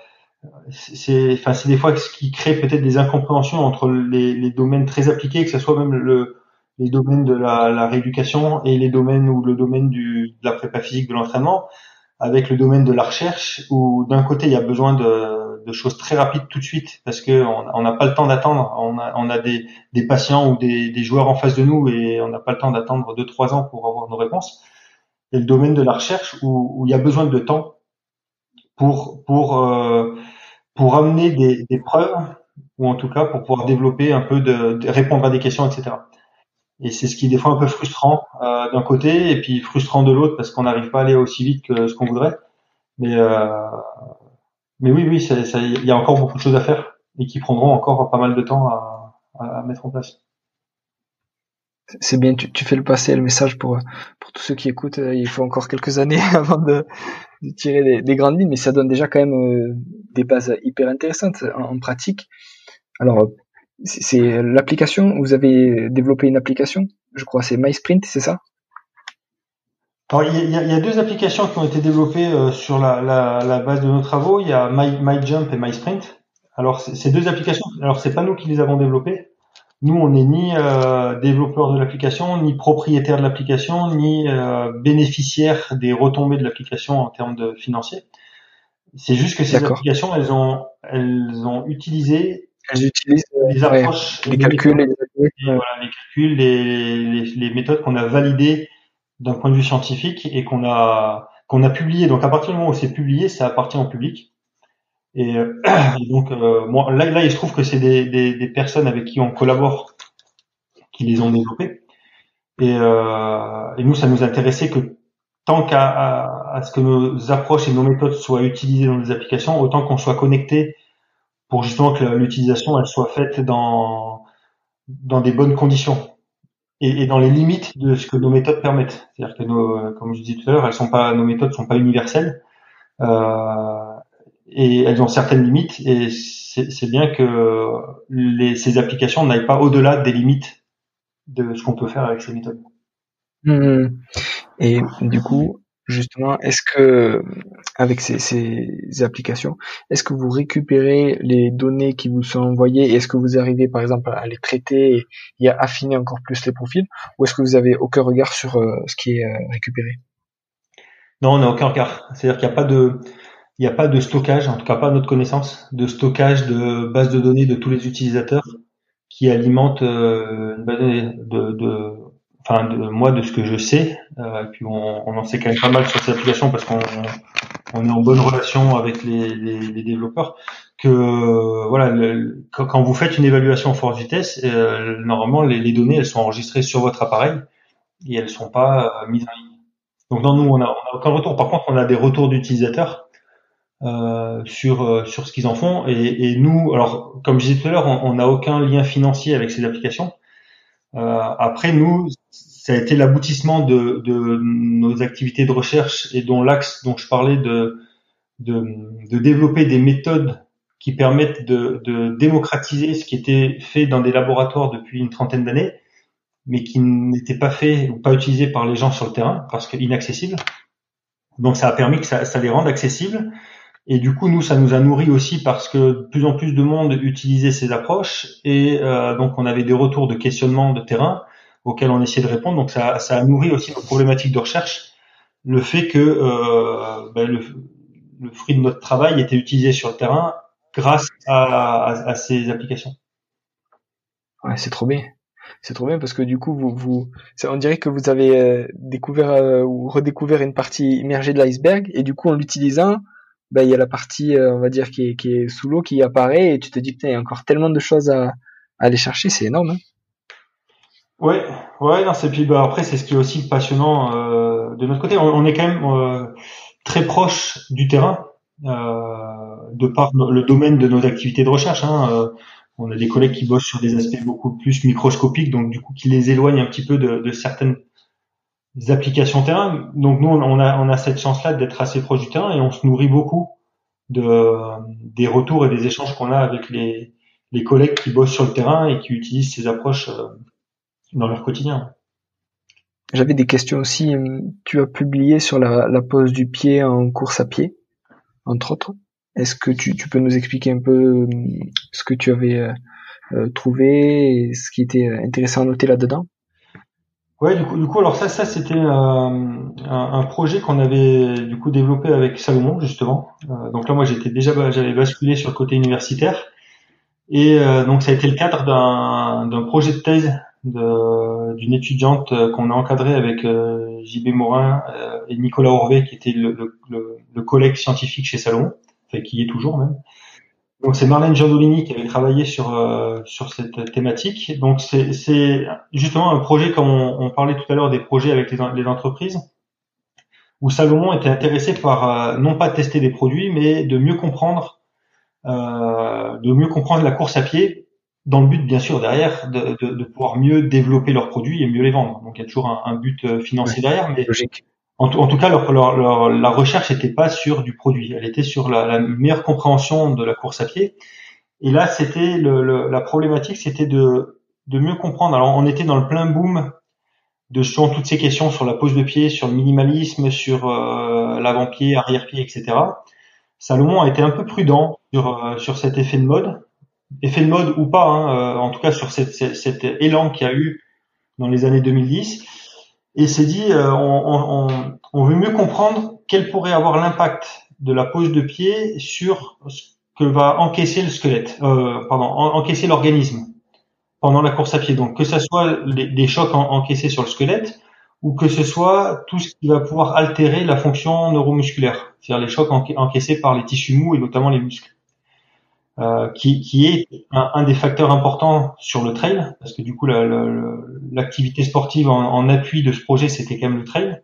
c'est, enfin, c'est des fois ce qui crée peut-être des incompréhensions entre les, les, domaines très appliqués, que ce soit même le, les domaines de la, la, rééducation et les domaines ou le domaine du, de la prépa physique de l'entraînement, avec le domaine de la recherche, où d'un côté il y a besoin de, de, choses très rapides tout de suite, parce que on n'a pas le temps d'attendre. On a, on a des, des, patients ou des, des, joueurs en face de nous et on n'a pas le temps d'attendre deux trois ans pour avoir nos réponses. Et le domaine de la recherche où, où il y a besoin de temps pour pour euh, pour amener des, des, preuves ou en tout cas pour pouvoir développer un peu de, répondre à des questions, etc. Et c'est ce qui est des fois un peu frustrant euh, d'un côté et puis frustrant de l'autre parce qu'on n'arrive pas à aller aussi vite que ce qu'on voudrait. Mais euh, mais oui, oui, il y a encore beaucoup de choses à faire et qui prendront encore pas mal de temps à, à mettre en place. C'est bien, tu, tu, fais le passer le message pour pour tous ceux qui écoutent. Euh, il faut encore quelques années avant de, tirer des, des, grandes lignes, mais ça donne déjà quand même euh, des bases hyper intéressantes en, pratique. Alors, c'est l'application. Vous avez développé une application, je crois, c'est MySprint, c'est ça? Alors, il y, a, deux applications qui ont été développées euh, sur la, base de nos travaux. Il y a My, MyJump et MySprint. Alors, ces deux applications, alors c'est pas nous qui les avons développées. Nous, on n'est ni euh, développeur de l'application, ni propriétaire de l'application, ni euh, bénéficiaire des retombées de l'application en termes de financiers. C'est juste que ces applications, elles ont, elles ont utilisé elles utilisent les approches, les, calculs, les, voilà, les calculs, les, les méthodes qu'on a validées d'un point de vue scientifique et qu'on a qu'on a publié. Donc à partir du moment où c'est publié, ça appartient au public. Et, euh, donc euh, moi, là, là, il se trouve que c'est des, des, des, personnes avec qui on collabore qui les ont développés. Et, euh, et nous, ça nous intéressait que tant qu'à à, ce que nos approches et nos méthodes soient utilisées dans les applications, autant qu'on soit connecté pour justement que l'utilisation elle soit faite dans dans des bonnes conditions et, et, dans les limites de ce que nos méthodes permettent. C'est-à-dire que nos, comme je disais tout à l'heure, elles sont pas nos méthodes sont pas universelles euh, et elles ont certaines limites et c'est bien que les, ces applications n'aillent pas au-delà des limites de ce qu'on peut faire avec ces méthodes. Mmh. Et du coup, justement, est-ce que avec ces, ces applications, est-ce que vous récupérez les données qui vous sont envoyées et est-ce que vous arrivez par exemple à les traiter et, à affiner encore plus les profils ou est-ce que vous avez aucun regard sur euh, ce qui est euh, récupéré? Non, on n'a aucun regard. C'est-à-dire qu'il n'y a pas de il n'y a pas de stockage, en tout cas pas à notre connaissance, de stockage de base de données de tous les utilisateurs qui alimentent euh, une base de, de, enfin de moi de ce que je sais, euh, et puis on, on, en sait quand même pas mal sur cette application parce qu'on on est en bonne relation avec les, les, les développeurs. Que voilà, le, quand, vous faites une évaluation en force vitesse, euh, normalement les, les, données elles sont enregistrées sur votre appareil et elles sont pas euh, mises en ligne. Donc non, nous on a, on a aucun retour. Par contre, on a des retours d'utilisateurs euh, sur euh, sur ce qu'ils en font. Et, et, nous, alors comme je disais tout à l'heure, on n'a aucun lien financier avec ces applications. Euh, après, nous, ça a été l'aboutissement de, de, nos activités de recherche et dont l'axe dont je parlais de, de, de, développer des méthodes qui permettent de, de, démocratiser ce qui était fait dans des laboratoires depuis une trentaine d'années, mais qui n'était pas fait ou pas utilisé par les gens sur le terrain parce que inaccessible. Donc ça a permis que ça, ça les rende accessibles. Et du coup, nous, ça nous a nourri aussi parce que de plus en plus de monde utilisait ces approches et euh, donc on avait des retours de questionnement de terrain auxquels on essayait de répondre. Donc ça, ça a nourri aussi nos problématiques de recherche, le fait que euh, ben, le, le, fruit de notre travail était utilisé sur le terrain grâce à, à, à ces applications. Ouais, c'est trop bien. C'est trop bien parce que du coup, vous, vous, on dirait que vous avez euh, découvert euh, ou redécouvert une partie immergée de l'iceberg et du coup, en l'utilisant, ben, il y a la partie, euh, on va dire, qui est, qui est sous l'eau qui apparaît et tu te dis, putain, il y a encore tellement de choses à, aller chercher, c'est énorme. Hein Ouais, ouais, non, c'est puis bah, après c'est ce qui est aussi passionnant euh, de notre côté. On, est quand même euh, très proche du terrain de par le domaine de nos activités de recherche. Hein, on a des collègues qui bossent sur des aspects beaucoup plus microscopiques, donc du coup qui les éloignent un petit peu de, de certaines applications terrain. Donc nous on a on a cette chance-là d'être assez proche du terrain et on se nourrit beaucoup de des retours et des échanges qu'on a avec les les collègues qui bossent sur le terrain et qui utilisent ces approches euh, dans leur quotidien. j'avais des questions aussi. Tu as publié sur la, la pose du pied en course à pied, entre autres. Est-ce que tu, tu, peux nous expliquer un peu ce que tu avais trouvé et ce qui était intéressant à noter là-dedans? Ouais, du coup, alors ça, ça c'était euh, un, projet qu'on avait du coup développé avec Salomon justement. Euh, donc là, moi, j'étais déjà, j'avais basculé sur le côté universitaire, et euh, donc ça a été le cadre d'un projet de thèse d'une étudiante qu'on a encadrée avec JB Morin et Nicolas Orvé, qui était le, collègue scientifique chez Salomon, enfin qui y est toujours même. Donc c'est Marlène Giandolini qui avait travaillé sur euh, sur cette thématique. Donc c'est justement un projet comme on, parlait tout à l'heure des projets avec les, les, entreprises où Salomon était intéressé par euh, non pas tester des produits mais de mieux comprendre euh, de mieux comprendre la course à pied dans le but bien sûr derrière de, de, de, pouvoir mieux développer leurs produits et mieux les vendre. Donc il y a toujours un, un but financier derrière mais logique. En, en, tout cas, leur, leur, la recherche n'était pas sur du produit, elle était sur la, la, meilleure compréhension de la course à pied. Et là, c'était le, la problématique, c'était de, de mieux comprendre. Alors, on était dans le plein boom de sur toutes ces questions sur la pose de pied, sur le minimalisme, sur euh, l'avant-pied, arrière-pied, etc. Salomon a été un peu prudent sur, euh, sur cet effet de mode, effet de mode ou pas, hein, euh, en tout cas sur cette, cet élan qu'il y a eu dans les années 2010 et s'est dit euh, on, veut mieux comprendre quel pourrait avoir l'impact de la pose de pied sur ce que va encaisser le squelette, euh, pardon, encaisser l'organisme pendant la course à pied. Donc que ce soit des chocs encaissés sur le squelette ou que ce soit tout ce qui va pouvoir altérer la fonction neuromusculaire, c'est-à-dire les chocs encaissés par les tissus mous et notamment les muscles. Euh, qui, qui, est un, un, des facteurs importants sur le trail, parce que du coup l'activité sportive en, en, appui de ce projet c'était quand même le trail.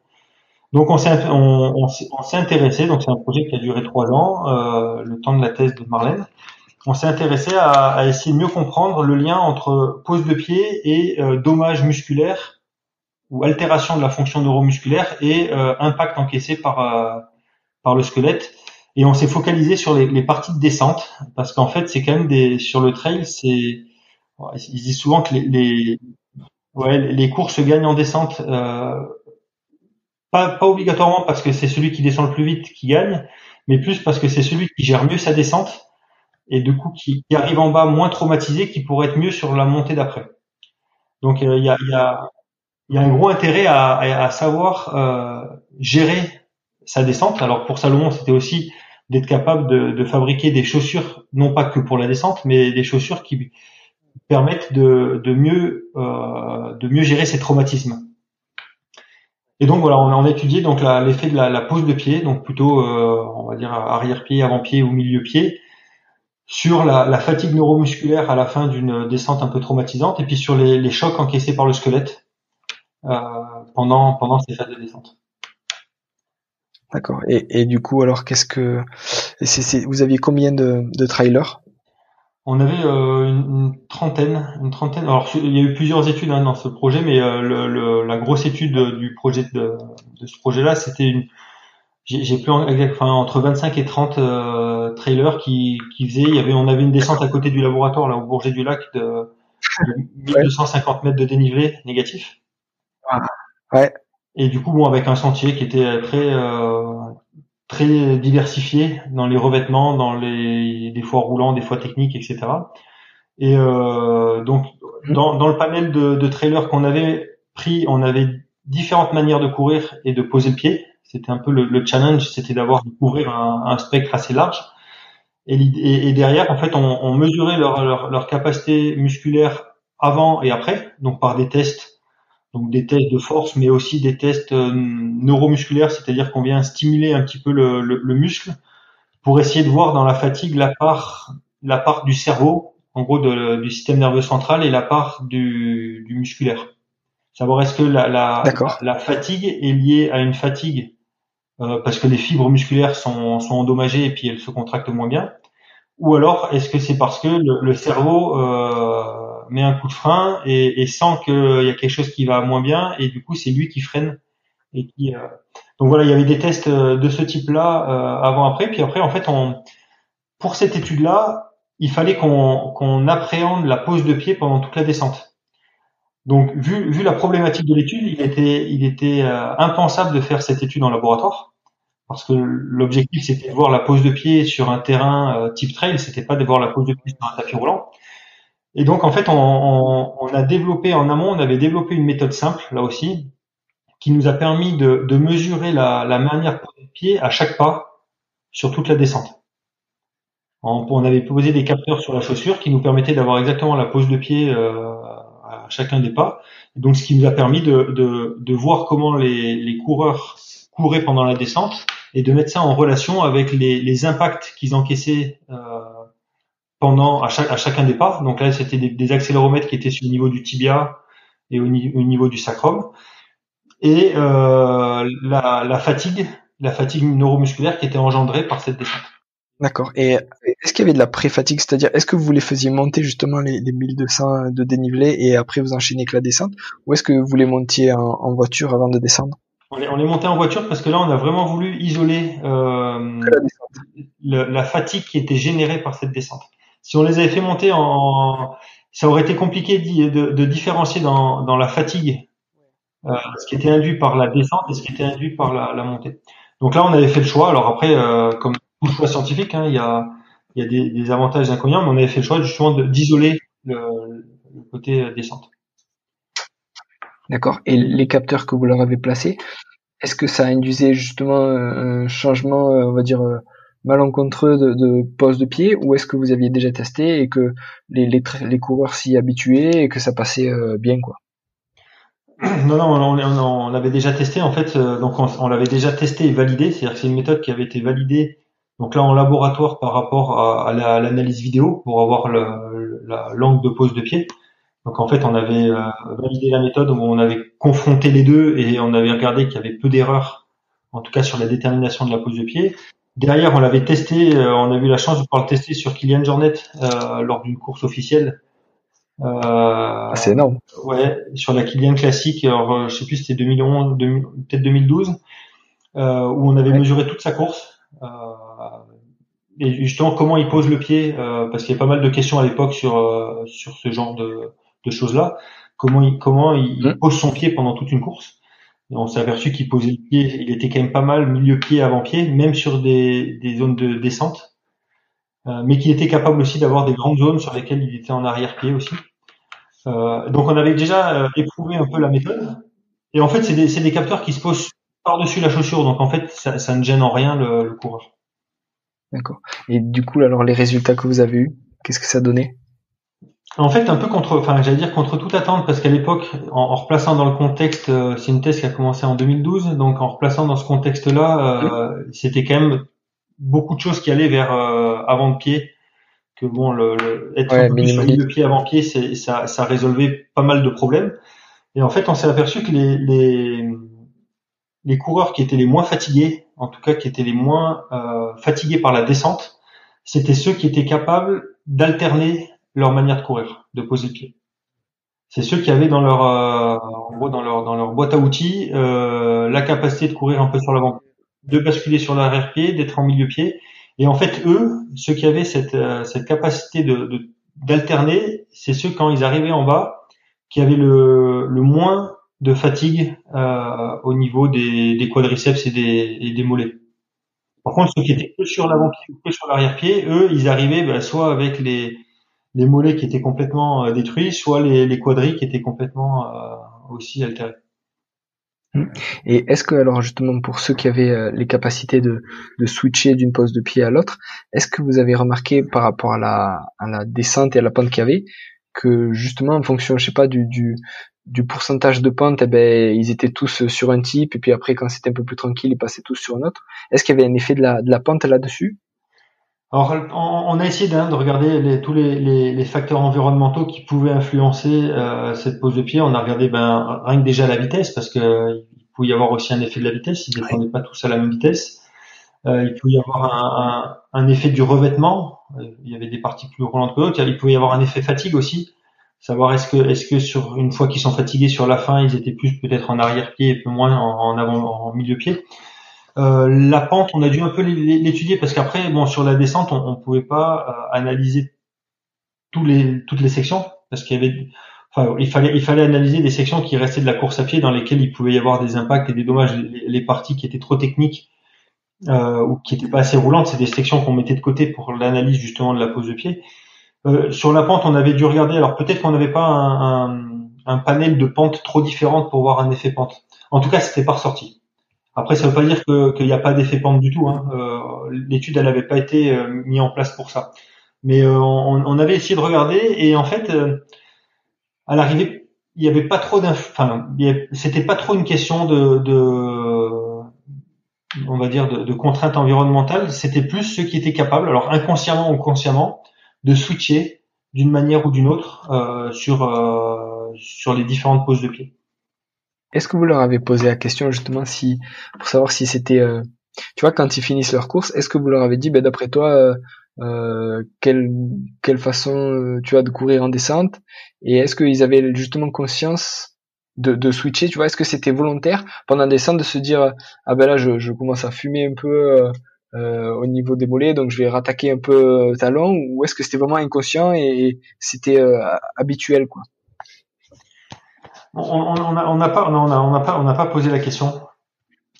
Donc on s'est on, on, intéressé, donc c'est un projet qui a duré trois ans, euh, le temps de la thèse de Marlène. On s'est intéressé à, à, essayer de mieux comprendre le lien entre pose de pied et euh, dommage musculaire ou altération de la fonction neuromusculaire et euh, impact encaissé par euh, par le squelette et on s'est focalisé sur les, les, parties de descente parce qu'en fait c'est quand même des sur le trail c'est ils disent souvent que les, les ouais, les courses gagnent en descente euh, pas, pas obligatoirement parce que c'est celui qui descend le plus vite qui gagne mais plus parce que c'est celui qui gère mieux sa descente et du coup qui, qui, arrive en bas moins traumatisé qui pourrait être mieux sur la montée d'après donc euh, il y, a, y, a, y, a, un gros intérêt à, à, savoir euh, gérer sa descente. Alors pour Salomon, c'était aussi d'être capable de, fabriquer des chaussures, non pas que pour la descente, mais des chaussures qui permettent de, mieux euh, de mieux gérer ces traumatismes. Et donc voilà, on a, étudié donc l'effet de la, la, pose de pied, donc plutôt euh, on va dire arrière-pied, avant-pied ou milieu-pied, sur la, la, fatigue neuromusculaire à la fin d'une descente un peu traumatisante, et puis sur les, les chocs encaissés par le squelette euh, pendant pendant ces phases de descente. D'accord. Et, et, du coup, alors, qu'est-ce que vous aviez combien de, de trailers? On avait euh, une, trentaine, une trentaine. Alors, il y a eu plusieurs études hein, dans ce projet, mais euh, le, le, la grosse étude du projet de, de ce projet-là, c'était une. J'ai plus enfin, entre 25 et 30 euh, trailers qui, qui faisaient. Il y avait, on avait une descente à côté du laboratoire là au Bourget du Lac de, de 1250 mètres de dénivelé négatif. Ah, ouais. Et du coup, bon, avec un sentier qui était très euh, très diversifié dans les revêtements, dans les des fois roulants, des fois techniques, etc. Et euh, donc, dans, dans le panel de, de trailers qu'on avait pris, on avait différentes manières de courir et de poser le pied. C'était un peu le, le challenge, c'était d'avoir de couvrir un, un, spectre assez large. Et, et, et, derrière, en fait, on, on mesurait leur, leur, leur capacité musculaire avant et après, donc par des tests donc des tests de force, mais aussi des tests euh, neuromusculaires, c'est-à-dire qu'on vient stimuler un petit peu le, le, muscle pour essayer de voir dans la fatigue la part, la part du cerveau, en gros de, du système nerveux central et la part du, du musculaire. Savoir est-ce que la, la, la, fatigue est liée à une fatigue euh, parce que les fibres musculaires sont, sont endommagées et puis elles se contractent moins bien, ou alors est-ce que c'est parce que le, le cerveau euh, met un coup de frein et, et sent qu'il y a quelque chose qui va moins bien et du coup c'est lui qui freine et qui euh, donc voilà il y avait des tests euh, de ce type là euh, avant après puis après en fait on pour cette étude là il fallait qu'on qu'on appréhende la pose de pied pendant toute la descente Donc, vu, vu la problématique de l'étude, il était, il était euh, impensable de faire cette étude en laboratoire, parce que l'objectif c'était de voir la pose de pied sur un terrain euh, type trail, c'était pas de voir la pose de pied sur un tapis roulant. Et donc, en fait, on, on, on, a développé en amont, on avait développé une méthode simple, là aussi, qui nous a permis de, de mesurer la, la manière de pied à chaque pas sur toute la descente. On, avait posé des capteurs sur la chaussure qui nous permettaient d'avoir exactement la pose de pied euh, à chacun des pas. Donc, ce qui nous a permis de, de, de voir comment les, les, coureurs couraient pendant la descente et de mettre ça en relation avec les, les impacts qu'ils encaissaient euh, pendant à, chaque, à, chacun des pas. Donc là, c'était des, des, accéléromètres qui étaient sur le niveau du tibia et au, au niveau du sacrum. Et euh, la, la fatigue, la fatigue neuromusculaire qui était engendrée par cette descente. D'accord. Et est-ce qu'il y avait de la pré-fatigue, c'est-à-dire est-ce que vous les faisiez monter justement les, les 1200 de dénivelé et après vous enchaînez avec la descente, ou est-ce que vous les montiez en, voiture avant de descendre? On les, on les, montait en voiture parce que là on a vraiment voulu isoler euh, la, la, fatigue qui était générée par cette descente. Si on les avait fait monter en, ça aurait été compliqué de, de différencier dans, dans, la fatigue euh, ce qui était induit par la descente et ce qui était induit par la, la montée. Donc là on avait fait le choix. Alors après, euh, comme tout choix scientifique. Hein, il y a, il y a des, des, avantages et inconvénients, mais on avait fait le choix justement d'isoler le, le, côté euh, descente. D'accord. Et les capteurs que vous leur avez placés, est-ce que ça induisait justement un changement, euh, on va dire, euh, malencontreux de, pose de pied, ou est-ce que vous aviez déjà testé et que les, coureurs s'y habituaient et que ça passait bien, quoi? Non, non, on, on, l'avait déjà testé en fait. donc on, l'avait déjà testé et validé. C'est-à-dire que c'est une méthode qui avait été validée donc là en laboratoire par rapport à, l'analyse vidéo pour avoir le, la langue de pose de pied. Donc en fait on avait euh, validé la méthode où on avait confronté les deux et on avait regardé qu'il y avait peu d'erreurs, en tout cas sur la détermination de la pose de pied. Derrière on l'avait testé, euh, on a eu la chance de pouvoir le tester sur Kylian Jornet euh, lors d'une course officielle. Euh, ah, c'est énorme. Ouais, sur la Kylian classique, alors, je sais plus c'était 2011, peut-être 2012, où on avait mesuré toute sa course. Euh, et justement comment il pose le pied, euh, parce qu'il y a pas mal de questions à l'époque sur euh, sur ce genre de, de choses là. Comment il comment il mmh. pose son pied pendant toute une course. On s'est aperçu qu'il posait le pied, il était quand même pas mal milieu pied avant pied, même sur des, zones de descente, euh, mais qu'il était capable aussi d'avoir des grandes zones sur lesquelles il était en arrière pied aussi. Euh, donc on avait déjà éprouvé un peu la méthode. Et en fait c'est des capteurs qui se posent par-dessus la chaussure, donc en fait ça, ça ne gêne en rien le, le coureur. D'accord. Et du coup, alors les résultats que vous avez eus, qu'est-ce que ça donnait? En fait, un peu contre, enfin, j'allais dire contre toute attente, parce qu'à l'époque, en, replaçant dans le contexte, euh, c'est une thèse qui a commencé en 2012, donc en replaçant dans ce contexte-là, euh, c'était quand même beaucoup de choses qui allaient vers euh, avant-pied. Que bon, le, le être ouais, de pied avant-pied, ça, ça résolvait pas mal de problèmes. Et en fait, on s'est aperçu que les, les les coureurs qui étaient les moins fatigués, en tout cas qui étaient les moins euh, fatigués par la descente, c'était ceux qui étaient capables d'alterner leur manière de courir, de poser le pied. C'est ceux qui avaient dans leur, euh, en gros, dans leur, dans leur boîte à outils, euh, la capacité de courir un peu sur l'avant, de basculer sur l'arrière-pied, d'être en milieu-pied. Et en fait, eux, ceux qui avaient cette, euh, cette capacité de, d'alterner, c'est ceux quand ils arrivaient en bas, qui avaient le, le moins de fatigue euh, au niveau des, des, quadriceps et des, et des mollets. Par contre, ceux qui étaient que sur l'avant-pied ou que sur l'arrière-pied, eux, ils arrivaient bah, soit avec les, les mollets qui étaient complètement euh, détruits, soit les, les quadris qui étaient complètement euh, aussi altérés. Mmh. Et est-ce que alors justement pour ceux qui avaient euh, les capacités de, de switcher d'une pose de pied à l'autre, est-ce que vous avez remarqué par rapport à la, à la descente et à la pente qu'il y avait que justement en fonction je sais pas du, du, du pourcentage de pente, eh ben, ils étaient tous sur un type, et puis après, quand c'était un peu plus tranquille, ils passaient tous sur un autre. Est-ce qu'il y avait un effet de la, de la pente là-dessus? Alors, on, a essayé de regarder les, tous les, les, les, facteurs environnementaux qui pouvaient influencer euh, cette pose de pied. On a regardé ben, rien que déjà la vitesse, parce que il pouvait y avoir aussi un effet de la vitesse, ils ne défendaient pas tous à la même vitesse. Euh, il pouvait y avoir un, un, un, effet du revêtement, il y avait des parties plus roulantes que d'autres, il pouvait y avoir un effet fatigue aussi savoir est-ce que est-ce que sur une fois qu'ils sont fatigués sur la fin, ils étaient plus peut-être en arrière-pied et peu moins en, avant en milieu-pied. Euh, la pente, on a dû un peu l'étudier parce qu'après, bon, sur la descente, on, ne pouvait pas euh, analyser toutes les sections parce qu'il y avait enfin, il fallait, analyser des sections qui restaient de la course à pied dans lesquelles il pouvait y avoir des impacts et des dommages. Les, parties qui étaient trop techniques euh, ou qui étaient pas assez roulantes, c'est des sections qu'on mettait de côté pour l'analyse justement de la pose de pied. Sur la pente, on avait dû regarder. Alors peut-être qu'on n'avait pas un, panel de pentes trop différentes pour voir un effet pente. En tout cas, c'était pas ressorti. Après, ça veut pas dire qu'il n'y a pas d'effet pente du tout. Hein. Euh, L'étude, elle n'avait pas été euh, mise en place pour ça. Mais euh, on, on, avait essayé de regarder et en fait, à l'arrivée, il n'y avait pas trop enfin, c'était pas trop une question de, de on va dire, de, de contraintes environnementales. C'était plus ceux qui étaient capables, alors inconsciemment ou consciemment, de switcher d'une manière ou d'une autre euh, sur euh, sur les différentes poses de pied. Est-ce que vous leur avez posé la question justement si pour savoir si c'était euh, tu vois quand ils finissent leur course, est-ce que vous leur avez dit ben d'après toi euh, euh quelle quelle façon euh, tu as de courir en descente? Et est-ce qu'ils avaient justement conscience de, switcher, tu vois, est-ce que c'était volontaire pendant la descente de se dire ah ben là je, commence à fumer un peu au niveau des mollets, donc je vais rattaquer un peu talon, ou est-ce que c'était vraiment inconscient et, c'était habituel quoi? On n'a on, pas, on a, on a pas, on n'a pas posé la question.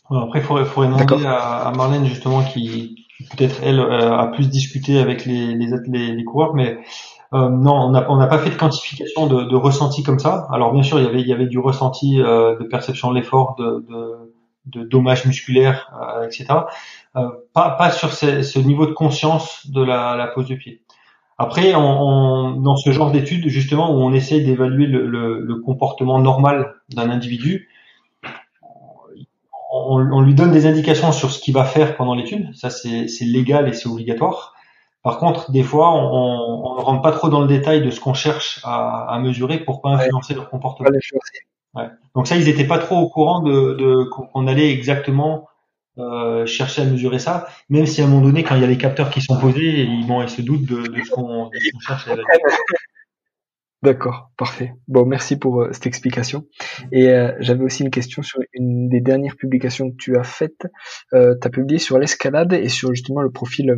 Après, il faudrait, faudrait demander à, à, Marlène justement qui, peut-être elle euh, a plus discuté avec les les, les, les coureurs, mais euh, non, on n'a on n'a pas fait de quantification de, de, ressenti comme ça. Alors bien sûr, il y avait il y avait du ressenti euh, de perception de l'effort, de, de, de dommages musculaires, etc. Euh, pas, pas sur ce, ce, niveau de conscience de la, la pose de pied. Après, on, dans ce genre d'études, justement, où on essaye d'évaluer le, le, le, comportement normal d'un individu, on, on, lui donne des indications sur ce qu'il va faire pendant l'étude. Ça, c'est légal et c'est obligatoire. Par contre, des fois, on ne rentre pas trop dans le détail de ce qu'on cherche à, à, mesurer pour pas influencer leur comportement. Ouais. Donc ça, ils n'étaient pas trop au courant de, de qu'on allait exactement euh, chercher à mesurer ça, même si à un moment donné, quand il y a les capteurs qui sont posés, ils, bon, se doutent de, ce qu'on cherche D'accord, parfait. Bon, merci pour euh, cette explication. Et euh, j'avais aussi une question sur une des dernières publications que tu as faites. Euh, tu as publié sur l'escalade et sur justement le profil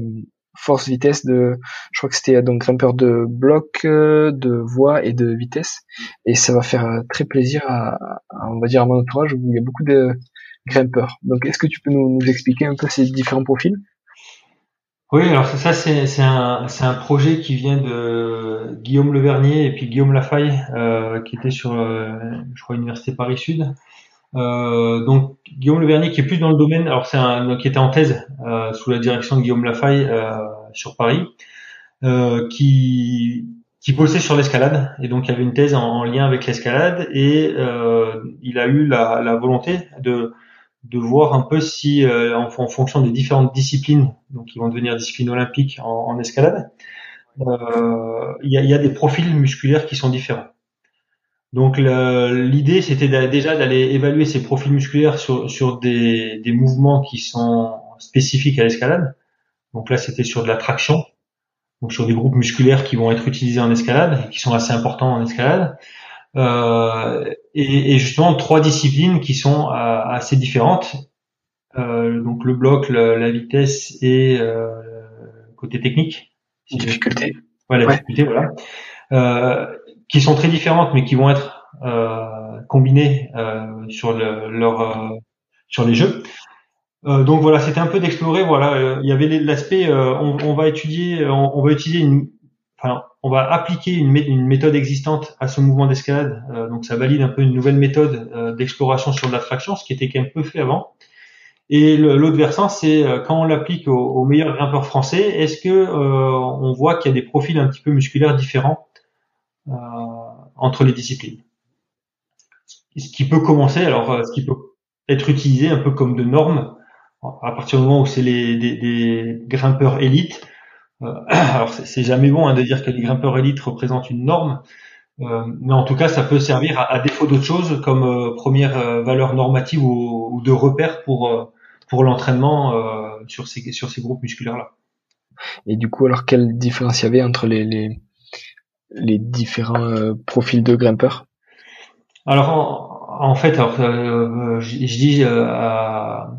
force-vitesse de, je crois que c'était donc grimpeur de bloc, de voie et de vitesse. Et ça va faire très plaisir à, à, on va à mon entourage où il y a beaucoup de, grimpeur. Donc, est-ce que tu peux nous, expliquer un peu ces différents profils? Oui, alors ça, c'est, un, projet qui vient de Guillaume Levernier et puis Guillaume Lafaille, euh, qui était sur, euh, je crois, l'université Paris Sud. Euh, donc Guillaume Levernier qui est plus dans le domaine, alors c'est un qui était en thèse euh, sous la direction de Guillaume Lafaille sur Paris, qui qui bossait sur l'escalade et donc il y avait une thèse en, en lien avec l'escalade et il a eu la volonté de de voir un peu si, euh, en, fonction des différentes disciplines, donc qui vont devenir disciplines olympiques en, escalade, euh, il y, a, des profils musculaires qui sont différents. Donc l'idée, c'était déjà d'aller évaluer ces profils musculaires sur, sur des, des mouvements qui sont spécifiques à l'escalade. Donc là, c'était sur de la traction, donc sur des groupes musculaires qui vont être utilisés en escalade, et qui sont assez importants en escalade. Euh, et, et, justement trois disciplines qui sont euh, assez différentes. Euh, donc le bloc, la vitesse et euh, côté technique. Difficulté. Ouais, la difficulté, voilà. Euh, qui sont très différentes, mais qui vont être euh, combinées sur le, leur sur les jeux. donc voilà, c'était un peu d'explorer. Voilà, il y avait l'aspect, on, on, va étudier, on, on va utiliser une, enfin, on va appliquer une, méthode existante à ce mouvement d'escalade. Euh, donc ça valide un peu une nouvelle méthode euh, d'exploration sur de l'attraction, ce qui était quand même peu fait avant. Et l'autre versant, c'est euh, quand on l'applique aux, meilleurs grimpeurs français, est-ce que on voit qu'il y a des profils un petit peu musculaires différents entre les disciplines? Ce qui peut commencer, alors ce qui peut être utilisé un peu comme de normes à partir du moment où c'est les des, grimpeurs élites alors c'est jamais bon hein, de dire que les grimpeurs élites représentent une norme, euh, mais en tout cas ça peut servir à, défaut d'autres choses comme euh, première valeur normative ou, de repère pour pour l'entraînement sur ces sur ces groupes musculaires là. Et du coup alors quelle différence il y avait entre les les, les différents profils de grimpeurs? Alors en, fait alors, je, je, dis à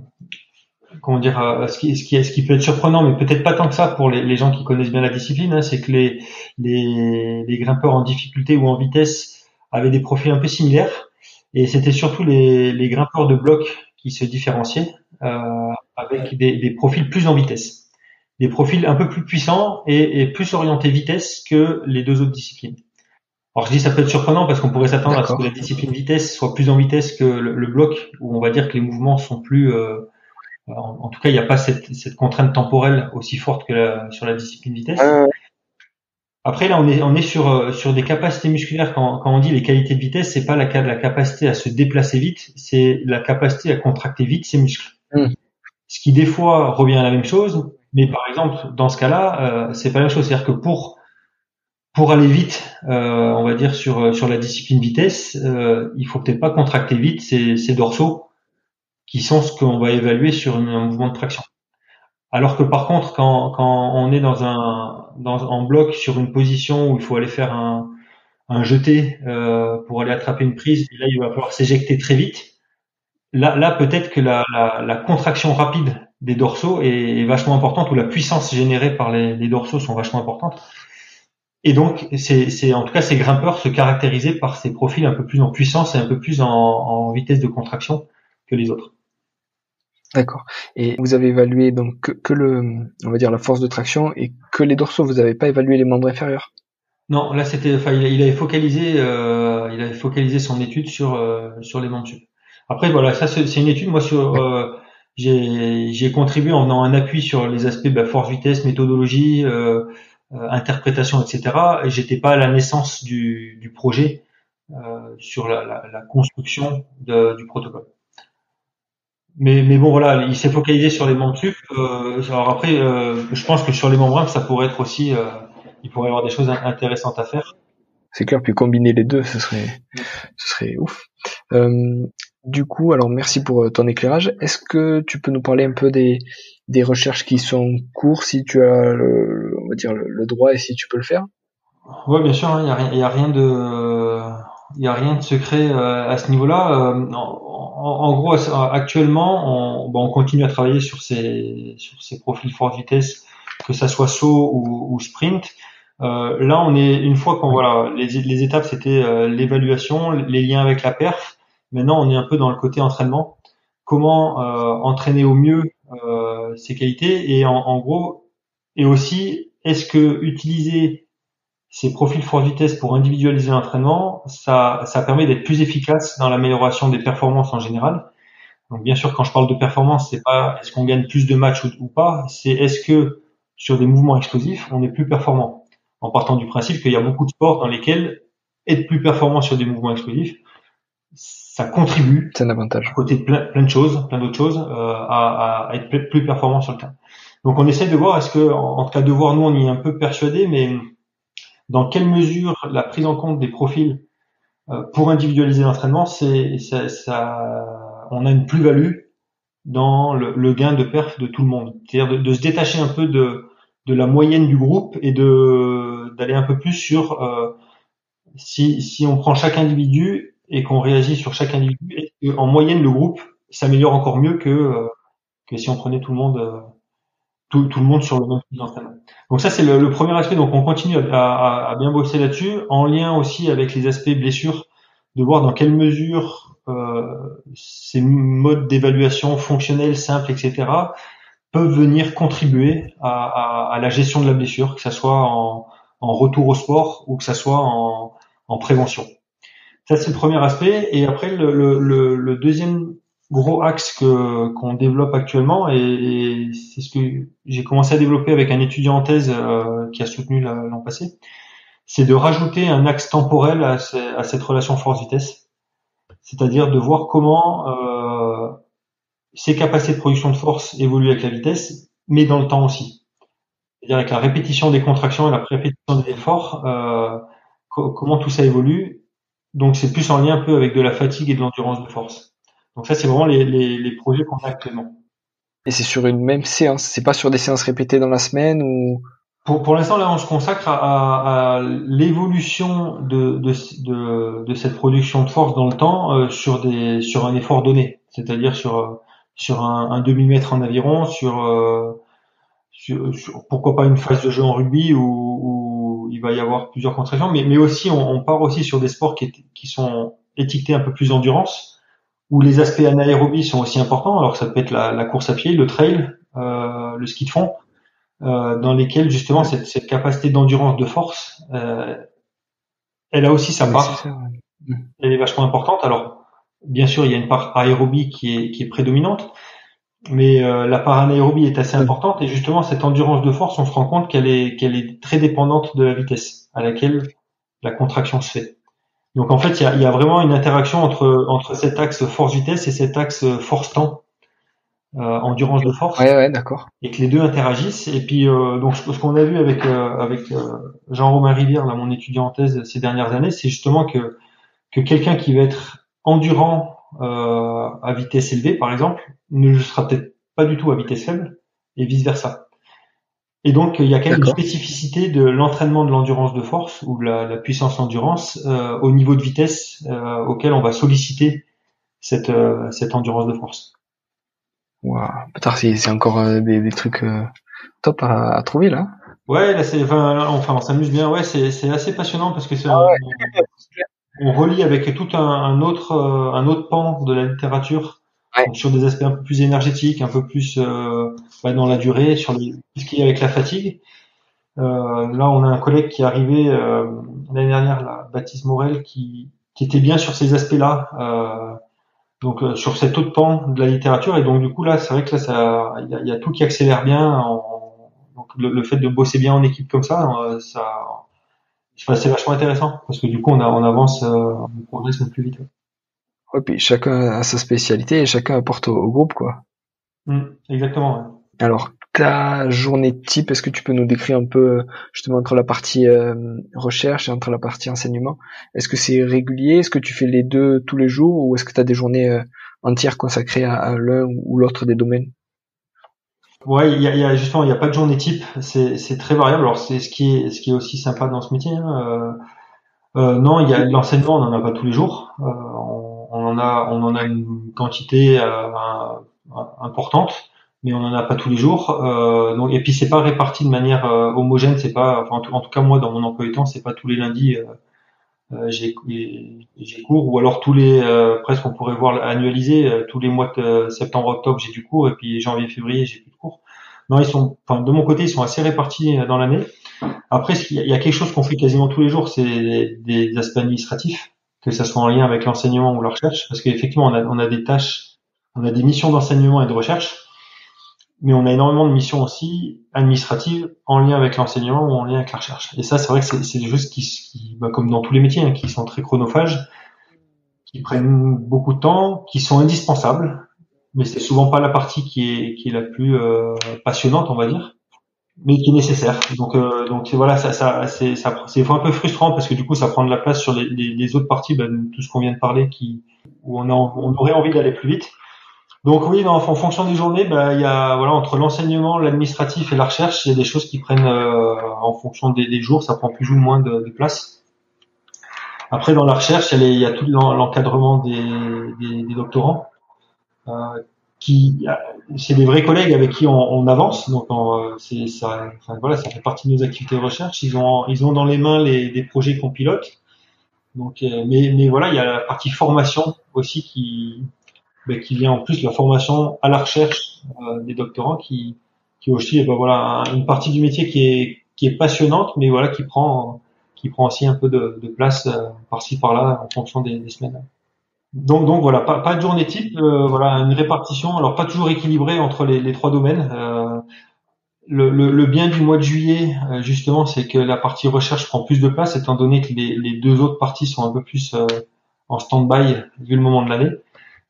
comment dire, euh, ce qui, ce qui, ce qui peut être surprenant, mais peut-être pas tant que ça pour les, les gens qui connaissent bien la discipline, hein, c'est que les, les, les, grimpeurs en difficulté ou en vitesse avaient des profils un peu similaires. Et c'était surtout les, les grimpeurs de blocs qui se différenciaient euh, avec des, des, profils plus en vitesse, des profils un peu plus puissants et, et, plus orientés vitesse que les deux autres disciplines. Alors je dis ça peut être surprenant parce qu'on pourrait s'attendre à ce que la discipline vitesse soit plus en vitesse que le, bloc, où on va dire que les mouvements sont plus euh, en, tout cas, il n'y a pas cette, cette, contrainte temporelle aussi forte que la, sur la discipline vitesse. Après, là, on est, on est sur, euh, sur des capacités musculaires. Quand, quand on dit les qualités de vitesse, c'est pas la, la capacité à se déplacer vite, c'est la capacité à contracter vite ses muscles. Hmm. Ce qui des fois revient à la même chose, mais par exemple, dans ce cas-là, euh, c'est pas la même chose. C'est-à-dire que pour pour aller vite, euh, on va dire sur sur la discipline vitesse, euh, il faut peut-être pas contracter vite ses, ses dorsaux, qui sont ce qu'on va évaluer sur un mouvement de traction. Alors que par contre, quand, on est dans un dans, en bloc sur une position où il faut aller faire un, jeté euh, pour aller attraper une prise, et là il va falloir s'éjecter très vite. Là, peut-être que la, contraction rapide des dorsaux est, vachement importante, ou la puissance générée par les, dorsaux sont vachement importantes. Et donc, c'est en tout cas ces grimpeurs se caractérisaient par ces profils un peu plus en puissance et un peu plus en vitesse de contraction que les autres. D'accord. Et vous avez évalué donc que, le, on va dire la force de traction et que les dorsaux. Vous n'avez pas évalué les membres inférieurs? Non, là c'était, enfin, il, avait focalisé, euh, il avait focalisé son étude sur euh, sur les membres Après voilà, ça c'est une étude. Moi sur, euh, j'ai contribué en faisant un appui sur les aspects bah, force vitesse, méthodologie, euh, interprétation, etc. Et j'étais pas à la naissance du, du projet sur la, la, la construction de, du protocole mais, mais bon voilà, il s'est focalisé sur les sup. Euh, alors après, euh, je pense que sur les membres ça pourrait être aussi, euh, il pourrait y avoir des choses intéressantes à faire. C'est clair, puis combiner les deux, ce serait, ce serait ouf. Euh, du coup, alors merci pour ton éclairage. Est-ce que tu peux nous parler un peu des, des recherches qui sont en cours, si tu as, le, on va dire le, droit et si tu peux le faire? Ouais, bien sûr. Il hein, n'y a, a, rien de, il y a rien de secret à ce niveau-là en, gros, actuellement, on, on, continue à travailler sur ces, sur ces profils force vitesse, que ça soit saut ou, ou sprint. Euh, là, on est une fois qu'on voilà, les, les étapes c'était euh, l'évaluation, les liens avec la perf. Maintenant, on est un peu dans le côté entraînement. Comment euh, entraîner au mieux euh, ces qualités et en, en gros, et aussi, est-ce que utiliser ces profils force vitesse pour individualiser l'entraînement, ça, ça permet d'être plus efficace dans l'amélioration des performances en général. Donc bien sûr, quand je parle de performance, c'est pas est-ce qu'on gagne plus de matchs ou, pas, c'est est-ce que sur des mouvements explosifs, on est plus performant. En partant du principe qu'il y a beaucoup de sports dans lesquels être plus performant sur des mouvements explosifs, ça contribue. C'est un avantage. côté de plein, plein de choses, plein d'autres choses, euh, à, à, être plus performant sur le terrain. Donc on essaie de voir, est-ce que, en, tout cas de voir, nous on y est un peu persuadé, mais dans quelle mesure la prise en compte des profils euh, pour individualiser l'entraînement, c'est ça, ça, on a une plus-value dans le, le, gain de perf de tout le monde. C'est-à-dire de, de, se détacher un peu de, de la moyenne du groupe et de d'aller un peu plus sur euh, si, si on prend chaque individu et qu'on réagit sur chaque individu, en moyenne le groupe s'améliore encore mieux que euh, que si on prenait tout le monde euh, tout, tout, le monde sur le même d'entraînement? Donc ça c'est le, premier aspect. Donc on continue à, bien bosser là-dessus, en lien aussi avec les aspects blessures, de voir dans quelle mesure euh, ces modes d'évaluation fonctionnels simples, etc., peuvent venir contribuer à, la gestion de la blessure, que ça soit en, en, retour au sport ou que ça soit en, en prévention. Ça c'est le premier aspect. Et après le, le, le deuxième gros axe que qu'on développe actuellement et, c'est ce que j'ai commencé à développer avec un étudiant en thèse euh, qui a soutenu l'an passé, c'est de rajouter un axe temporel à, cette relation force-vitesse, c'est-à-dire de voir comment euh, ces capacités de production de force évoluent avec la vitesse, mais dans le temps aussi. C'est-à-dire avec la répétition des contractions et la répétition des efforts, euh, comment tout ça évolue. Donc c'est plus en lien un peu avec de la fatigue et de l'endurance de force. Donc ça, c'est vraiment les, les, les projets qu'on a actuellement. Et c'est sur une même séance, c'est pas sur des séances répétées dans la semaine ou? Pour, pour l'instant, là, on se consacre à, à l'évolution de, de, de, de, cette production de force dans le temps euh, sur, des, sur un effort donné, c'est-à-dire sur, sur un, un demi-mètre en aviron, sur, euh, sur, pourquoi pas une phase de jeu en rugby ou où il va y avoir plusieurs contractions, mais, mais aussi on, on part aussi sur des sports qui, qui sont étiquetés un peu plus endurance, où les aspects anaérobies sont aussi importants. Alors ça peut être la, la course à pied, le trail, euh, le ski de fond, euh, dans lesquels justement cette, cette capacité d'endurance de force, euh, elle a aussi sa part. Elle est vachement importante. Alors bien sûr, il y a une part aérobie qui est, qui est prédominante, mais euh, la part anaérobie est assez importante et justement cette endurance de force, on se rend compte qu'elle est qu'elle est très dépendante de la vitesse à laquelle la contraction se fait. Donc en fait, il y a, y a, vraiment une interaction entre entre cet axe force-vitesse et cet axe force-temps, euh, endurance de force. Ouais, ouais, d'accord. Et que les deux interagissent. Et puis euh, donc ce qu'on a vu avec euh, avec Jean-Romain Rivière, là mon étudiant en thèse ces dernières années, c'est justement que que quelqu'un qui va être endurant euh, à vitesse élevée, par exemple, ne le sera peut-être pas du tout à vitesse faible, et vice versa. Et donc, il y a quand même une spécificité de l'entraînement de l'endurance de force ou la, la puissance endurance euh, au niveau de vitesse euh, auquel on va solliciter cette, euh, cette endurance de force. Waouh, c'est encore euh, des, des, trucs euh, top à, à, trouver là. Ouais, là c'est enfin, enfin on s'amuse bien. Ouais, c'est assez passionnant parce que c'est ah ouais on relie avec tout un, un, autre euh, un autre pan de la littérature ouais. sur des aspects un peu plus énergétiques, un peu plus euh, bah, dans la durée, sur les, ce qui est avec la fatigue. Euh, là, on a un collègue qui est arrivé euh, l'année dernière, là, Baptiste Morel, qui, qui était bien sur ces aspects-là, euh, donc euh, sur cet autre pan de la littérature. Et donc du coup là, c'est vrai que là, ça, il y a, y a, tout qui accélère bien. En, donc le, le, fait de bosser bien en équipe comme ça, ça c'est vachement intéressant parce que du coup on, a, on avance, euh, on progresse plus vite. Ouais, puis chacun a sa spécialité et chacun apporte au, au groupe quoi. Mmh, exactement. Ouais. Alors ta journée type, est-ce que tu peux nous décrire un peu justement entre la partie euh, recherche et entre la partie enseignement? Est-ce que c'est régulier? Est-ce que tu fais les deux tous les jours ou est-ce que tu as des journées euh, entières consacrées à, l'un ou l'autre des domaines? Ouais, il y a, y justement, il n'y a pas de journée type. C'est, très variable. Alors c'est ce qui est, ce qui est aussi sympa dans ce métier. Hein. Euh, euh, non, il y a l'enseignement, on n'en a pas tous les jours. Euh, on, en a, on en a une quantité euh, importante, mais on n'en a pas tous les jours. Euh, donc, et puis c'est pas réparti de manière homogène. C'est pas, enfin, en tout, cas moi dans mon emploi du temps, c'est pas tous les lundis. j'ai, j'ai cours ou alors tous les presque on pourrait voir annualiser tous les mois de septembre octobre j'ai du cours et puis janvier février j'ai plus de cours non, ils sont, enfin, de mon côté, ils sont assez répartis euh, dans l'année. Après, il y a quelque chose qu'on fait quasiment tous les jours, c'est des aspects administratifs, que ça soit en lien avec l'enseignement ou la recherche, parce qu'effectivement, on a, on a des tâches, on a des missions d'enseignement et de recherche, mais on a énormément de missions aussi administratives en lien avec l'enseignement ou en lien avec la recherche. Et ça, c'est vrai que c'est des choses qui, bah, comme dans tous les métiers, hein, qui sont très chronophages, qui prennent beaucoup de temps, qui sont indispensables, mais c'est souvent pas la partie qui est qui est la plus euh, passionnante, on va dire, mais qui est nécessaire. Donc euh, donc voilà, ça ça c'est ça c'est un peu frustrant parce que du coup ça prend de la place sur les, les, autres parties, ben, tout ce qu'on vient de parler, qui où on a on aurait envie d'aller plus vite. Donc oui, en, fonction des journées, ben, il y a voilà entre l'enseignement, l'administratif et la recherche, il y a des choses qui prennent euh, en fonction des, des, jours, ça prend plus ou moins de, de place. Après, dans la recherche, il y a, a tout l'encadrement des, doctorants. Euh, qui c'est des vrais collègues avec qui on, avance donc euh, c'est ça enfin, voilà ça fait partie de nos activités de recherche ils ont ils ont dans les mains les des projets qu'on pilote donc mais mais voilà il y a la partie formation aussi qui ben, qui vient en plus la formation à la recherche euh, des doctorants qui qui aussi ben, voilà une partie du métier qui est qui est passionnante mais voilà qui prend qui prend aussi un peu de, de place par-ci par-là en fonction des, des semaines donc, donc voilà, pas, pas de journée type, euh, voilà, une répartition, alors pas toujours équilibrée entre les, les trois domaines. Euh, le, le, le, bien du mois de juillet, euh, justement, c'est que la partie recherche prend plus de place, étant donné que les, les deux autres parties sont un peu plus euh, en stand-by vu le moment de l'année.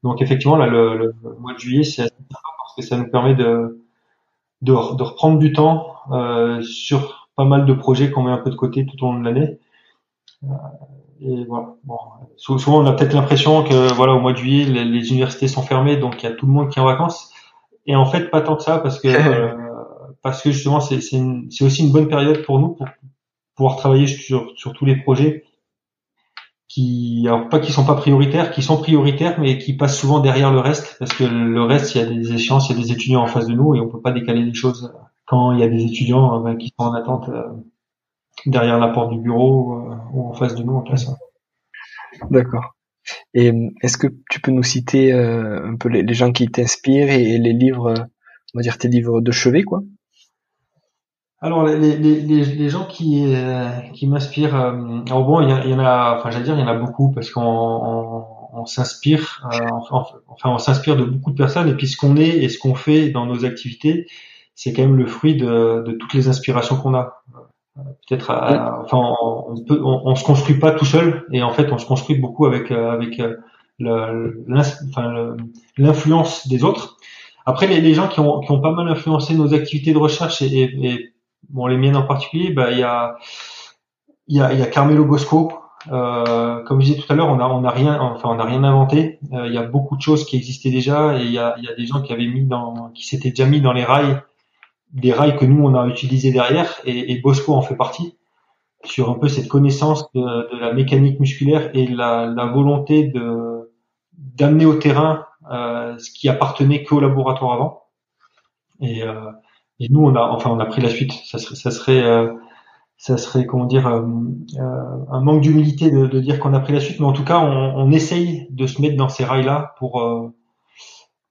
Donc effectivement, là, le, le, mois de juillet, c'est assez sympa parce que ça nous permet de, de, de reprendre du temps euh, sur pas mal de projets qu'on met un peu de côté tout au long de l'année et voilà. Bon, souvent, on a peut-être l'impression que voilà, au mois de juillet, les, universités sont fermées, donc il y a tout le monde qui est en vacances. Et en fait, pas tant que ça, parce que euh, parce que justement, c'est c'est aussi une bonne période pour nous pour pouvoir travailler sur sur tous les projets qui alors pas qui sont pas prioritaires, qui sont prioritaires, mais qui passent souvent derrière le reste, parce que le reste, il y a des échéances, il y a des étudiants en face de nous, et on peut pas décaler les choses quand il y a des étudiants euh, qui sont en attente. Euh, derrière la porte du bureau ou en face de nous en classe. D'accord. Et est-ce que tu peux nous citer un peu les, gens qui t'inspirent et, les livres, on va dire tes livres de chevet, quoi? Alors les, les, les, les gens qui qui m'inspirent, alors bon il y, en a, enfin j'allais dire il y en a beaucoup parce qu'on on s'inspire, euh, enfin on s'inspire de beaucoup de personnes et puis ce qu'on est et ce qu'on fait dans nos activités, c'est quand même le fruit de, de toutes les inspirations qu'on a. Euh, peut-être, enfin on, peut, on, se construit pas tout seul et en fait on se construit beaucoup avec euh, avec l'influence des autres. Après les, les gens qui ont, qui ont pas mal influencé nos activités de recherche et, et, bon les miennes en particulier, bah il y a y a, y a Carmelo Bosco euh, comme je disais tout à l'heure, on a, on a rien, enfin, on a rien inventé. Euh, il y a beaucoup de choses qui existaient déjà, et il y a, il y a des gens qui avaient mis dans, qui s'étaient déjà mis dans les rails, des rails que nous on a utilisés derrière, et, et Bosco en fait partie sur un peu cette connaissance de, de la mécanique musculaire et la, la volonté de d'amener au terrain euh, ce qui appartenait qu'au laboratoire avant. Et, euh, et nous on a, enfin, on a pris la suite. Ça serait, ça serait euh, ça serait comment dire euh, euh, un manque d'humilité de, de, dire qu'on a pris la suite, mais en tout cas, on, on essaye de se mettre dans ces rails-là pour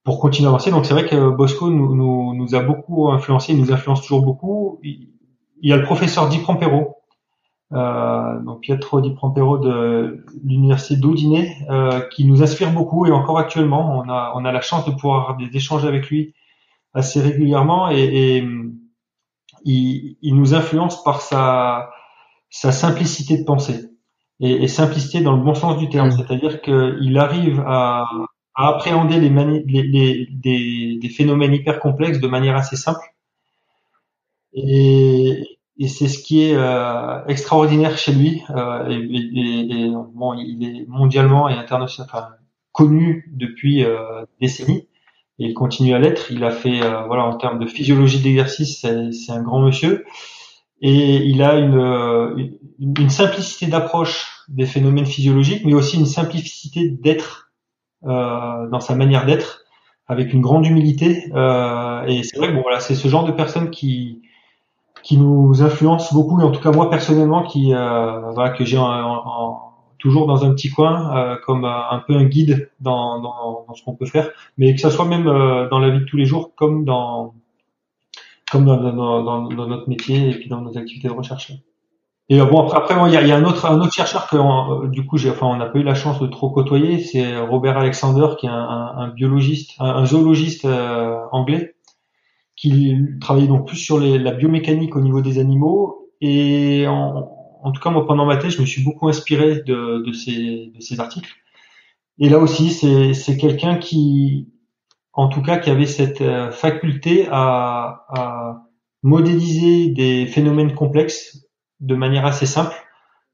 pour continuer à avancer. Donc c'est vrai que Bosco nous, nous, nous, a beaucoup influencé, nous influence toujours beaucoup. Il, y a le professeur Di Prompero, euh, donc Pietro Di Prompero de l'université d'Audinet, euh, qui nous inspire beaucoup et encore actuellement, on a on a la chance de pouvoir avoir des échanges avec lui assez régulièrement et, et il, il, nous influence par sa, sa simplicité de pensée. Et, et, simplicité dans le bon sens du terme, c'est-à-dire qu'il arrive à, à, appréhender les, les, les des, des, phénomènes hyper complexes de manière assez simple. Et, et c'est ce qui est euh, extraordinaire chez lui. Euh, et, et, bon, il est mondialement et internationalement enfin, connu depuis euh, décennies et il continue à l'être. Il a fait, euh, voilà, en termes de physiologie d'exercice, c'est un grand monsieur. Et il a une, une, une simplicité d'approche des phénomènes physiologiques, mais aussi une simplicité d'être euh, dans sa manière d'être, avec une grande humilité. Euh, et c'est vrai que bon, voilà, c'est ce genre de personne qui qui nous influence beaucoup, et en tout cas moi personnellement, qui euh, voilà, que j'ai en, en toujours dans un petit coin, euh, comme euh, un peu un guide dans, dans, dans ce qu'on peut faire, mais que ça soit même euh, dans la vie de tous les jours, comme dans comme dans, dans, notre métier et puis dans nos activités de recherche. Et bon après, après il y, a, y a, un autre un autre chercheur que du coup j'ai enfin on n'a pas eu la chance de trop côtoyer, c'est Robert Alexander qui est un, un, biologiste, un, zoologiste anglais qui travaillait donc plus sur les, la biomécanique au niveau des animaux et en, en tout cas, moi, pendant ma thèse, je me suis beaucoup inspiré de, de, ces, de ces articles. Et là aussi, c'est quelqu'un qui, en tout cas, qui avait cette euh, faculté à, à modéliser des phénomènes complexes de manière assez simple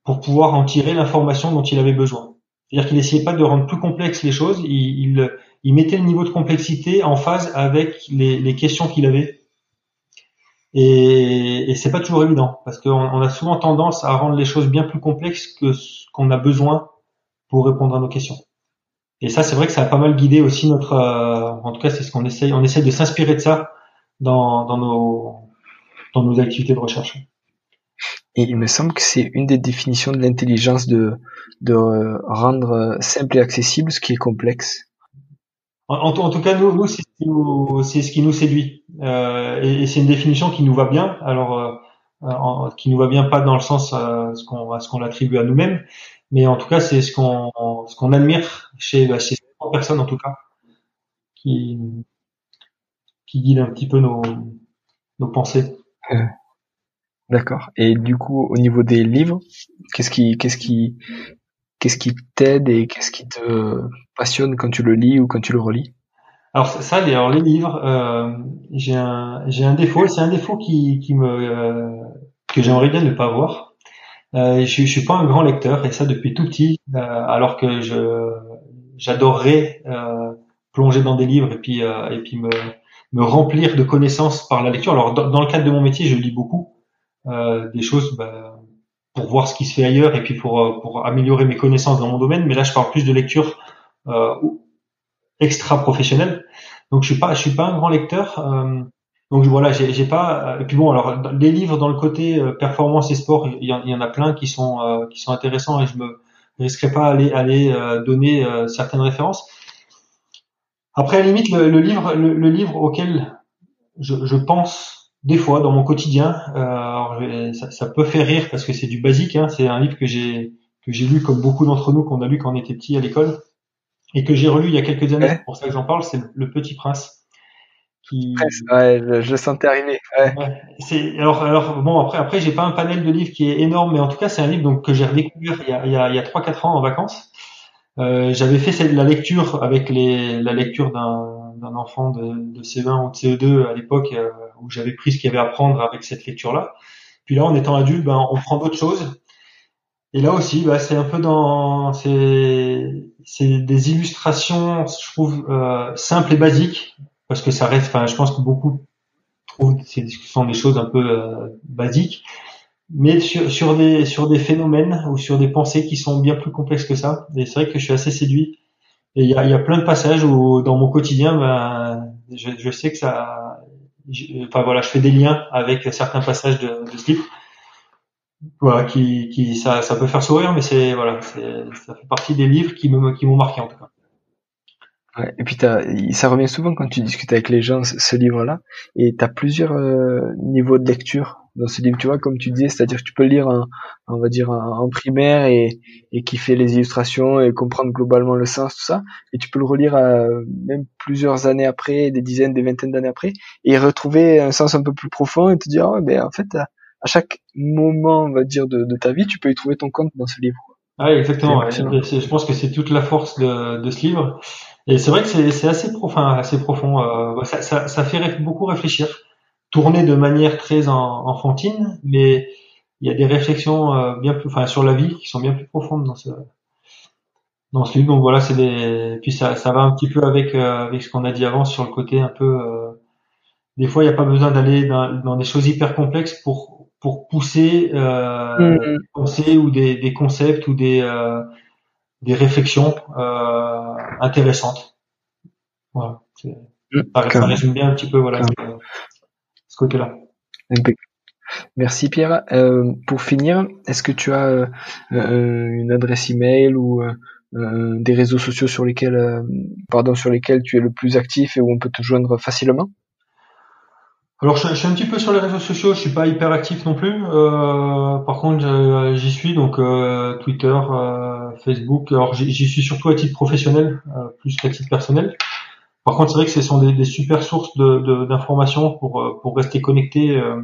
pour pouvoir en tirer l'information dont il avait besoin. C'est-à-dire qu'il essayait pas de rendre plus complexes les choses, il, il, il, mettait le niveau de complexité en phase avec les, les questions qu'il avait et, et c'est pas toujours évident parce qu'on on a souvent tendance à rendre les choses bien plus complexes que ce qu'on a besoin pour répondre à nos questions. Et ça, c'est vrai que ça a pas mal guidé aussi notre. Euh, en tout cas, c'est ce qu'on essaye. On essaye de s'inspirer de ça dans, dans nos dans nos activités de recherche. Et il me semble que c'est une des définitions de l'intelligence de de rendre simple et accessible ce qui est complexe. En, tout cas, nous, nous c'est ce, qui nous séduit. Euh, et, c'est une définition qui nous va bien. Alors, euh, qui nous va bien pas dans le sens euh, ce qu'on ce attribue à nous-mêmes, mais en tout cas, c'est ce qu'on ce qu'on admire chez bah, chez personnes, en tout cas, qui qui guide un petit peu nos nos pensées. D'accord. Et du coup, au niveau des livres, qu'est-ce qui qu'est-ce qui qu'est-ce qui t'aide et qu'est-ce qui te passionne quand tu le lis ou quand tu le relis? Alors ça, alors les livres, euh, j'ai un j'ai un défaut, c'est un défaut qui euh, que j'aimerais bien ne pas avoir. Euh, je, je suis pas un grand lecteur et ça depuis tout petit, alors que je j'adorerais plonger dans des livres et puis me remplir de connaissances par la lecture. Alors dans, dans le cadre de mon métier, je lis beaucoup des choses. Bah, pour voir ce qui se fait ailleurs et puis pour, euh, pour améliorer mes connaissances dans mon domaine. Mais là, je parle plus de lecture euh, extra professionnelle. Donc, je suis pas, je suis pas un grand lecteur. Euh, Donc voilà, j'ai pas. Et puis bon, alors les livres dans le côté performance et sport, il y, en, a plein qui sont qui sont intéressants et je me risquerai pas à aller aller donner certaines références. Après, à limite, le, livre le, livre auquel je pense des fois dans mon quotidien. Euh, ça, ça, peut faire rire parce que c'est du basique. Hein, c'est un livre que j'ai que j'ai lu comme beaucoup d'entre nous qu'on a lu quand on était petit à l'école et que j'ai relu il y a quelques années. C'est pour ça que j'en parle. C'est Le Petit Prince. Qui... Ouais, je, je le sentais arriver. Ouais. ouais c'est alors alors bon après après j'ai pas un panel de livres qui est énorme, mais en tout cas c'est un livre donc que j'ai redécouvert il y a il y a, il y a 3-4 ans en vacances. Euh, j'avais fait la lecture avec les, la lecture d'un, d'un enfant de, de C20 ou de CE2 à l'époque euh, où j'avais pris ce qu'il y avait à prendre avec cette lecture-là. Puis là, en étant adulte, ben, on prend d'autres choses. Et là aussi, bah, c'est un peu dans, c'est, c'est des illustrations, je trouve, euh, simples et basiques, parce que ça reste, enfin, je pense que beaucoup trouvent que ce sont des choses un peu euh, basiques, mais sur, sur des sur des phénomènes ou sur des pensées qui sont bien plus complexes que ça. Et c'est vrai que je suis assez séduit. Et il y a, y a plein de passages où dans mon quotidien, ben, je, je sais que ça, enfin voilà, je fais des liens avec certains passages de, de ce livre. Voilà, qui, qui ça, ça peut faire sourire, mais c'est voilà, ça fait partie des livres qui me qui m'ont marqué en tout cas. Ouais, et puis ça revient souvent quand tu discutes avec les gens ce, livre-là, et tu as plusieurs euh, niveaux de lecture dans ce livre, tu vois, comme tu disais, c'est-à-dire que tu peux le lire en, on va dire en, primaire et, et kiffer les illustrations et comprendre globalement le sens, tout ça, et tu peux le relire euh, même plusieurs années après, des dizaines, des vingtaines d'années après, et retrouver un sens un peu plus profond et te dire, oh, ben en fait, à, chaque moment, on va dire, de, de, ta vie, tu peux y trouver ton compte dans ce livre. Ah, exactement. je pense que c'est toute la force de, de ce livre. Et c'est vrai que c'est assez profond, assez profond. Euh, ça, ça, ça, fait beaucoup réfléchir tourné de manière très enfantine, mais il y a des réflexions euh, bien plus, enfin, sur la vie qui sont bien plus profondes dans ce dans ce livre. Donc voilà, c'est des, puis ça, ça va un petit peu avec euh, avec ce qu'on a dit avant sur le côté un peu. Euh, des fois, il n'y a pas besoin d'aller dans, dans, des choses hyper complexes pour pour pousser euh, mm. penser ou des, des concepts ou des des réflexions intéressantes. Voilà. Mm. Ça, résume bien un petit peu voilà côté-là. Merci Pierre. Euh, pour finir, est-ce que tu as euh, euh, une adresse email ou des réseaux sociaux sur lesquels, pardon, sur lesquels tu es le plus actif et où on peut te joindre facilement? Alors je, suis un petit peu sur les réseaux sociaux, je suis pas hyper actif non plus. par contre, j'y suis donc Twitter, Facebook. Alors j'y suis surtout à titre professionnel, plus qu'à titre personnel. Par contre, c'est vrai que ce sont des, des super sources d'informations de, pour, euh, pour rester connecté euh,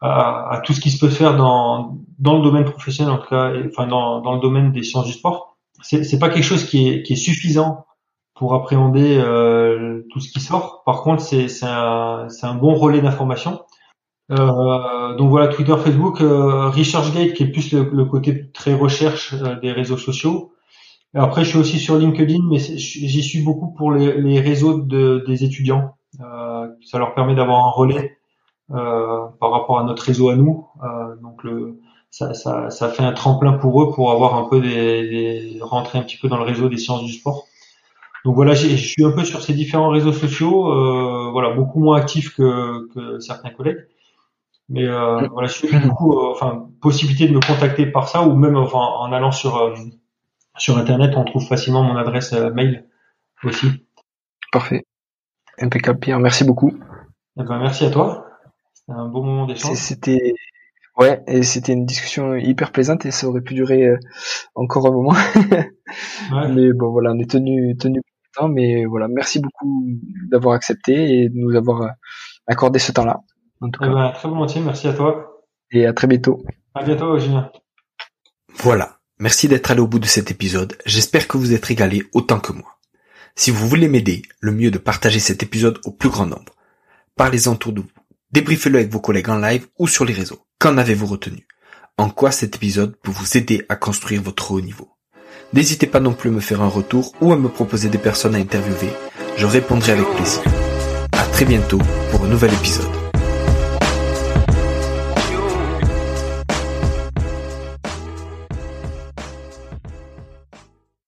à, à, tout ce qui se peut faire dans, dans le domaine professionnel, en tout cas, enfin dans, dans le domaine des sciences du sport. C'est, pas quelque chose qui est, qui est suffisant pour appréhender euh, tout ce qui sort. Par contre, c'est, un, un bon relais d'information. Euh, donc voilà, Twitter, Facebook, euh, ResearchGate qui est plus le, le côté très recherche des réseaux sociaux. Après, je suis aussi sur LinkedIn, mais j'y suis beaucoup pour les, les réseaux de, des étudiants. Euh, ça leur permet d'avoir un relais euh, par rapport à notre réseau à nous. Euh, donc, le, ça, ça, ça, fait un tremplin pour eux pour avoir un peu des, des rentrer un petit peu dans le réseau des sciences du sport. Donc voilà, je suis un peu sur ces différents réseaux sociaux, euh, voilà, beaucoup moins actif que, que certains collègues. Mais euh, voilà, je suis beaucoup, euh, enfin, possibilité de me contacter par ça ou même enfin, en allant sur euh, sur Internet, on trouve facilement mon adresse euh, mail aussi. Parfait. Impeccable Pierre, merci beaucoup. Eh ben, merci à toi. C'était un bon moment d'échange. C'était ouais, et c'était une discussion hyper plaisante et ça aurait pu durer euh, encore un moment. Mais bon voilà, on est tenu tenu temps, mais voilà, merci beaucoup d'avoir accepté et de nous avoir euh, accordé ce temps-là. En tout eh cas. Ben, très volontiers, merci à toi. Et à très bientôt. À bientôt, Julien. Voilà. Merci d'être allé au bout de cet épisode, j'espère que vous êtes régalé autant que moi. Si vous voulez m'aider, le mieux de partager cet épisode au plus grand nombre. Parlez-en autour de vous. Débriefez-le avec vos collègues en live ou sur les réseaux. Qu'en avez-vous retenu? En quoi cet épisode peut vous aider à construire votre haut niveau? N'hésitez pas non plus à me faire un retour ou à me proposer des personnes à interviewer. Je répondrai avec plaisir. À très bientôt pour un nouvel épisode.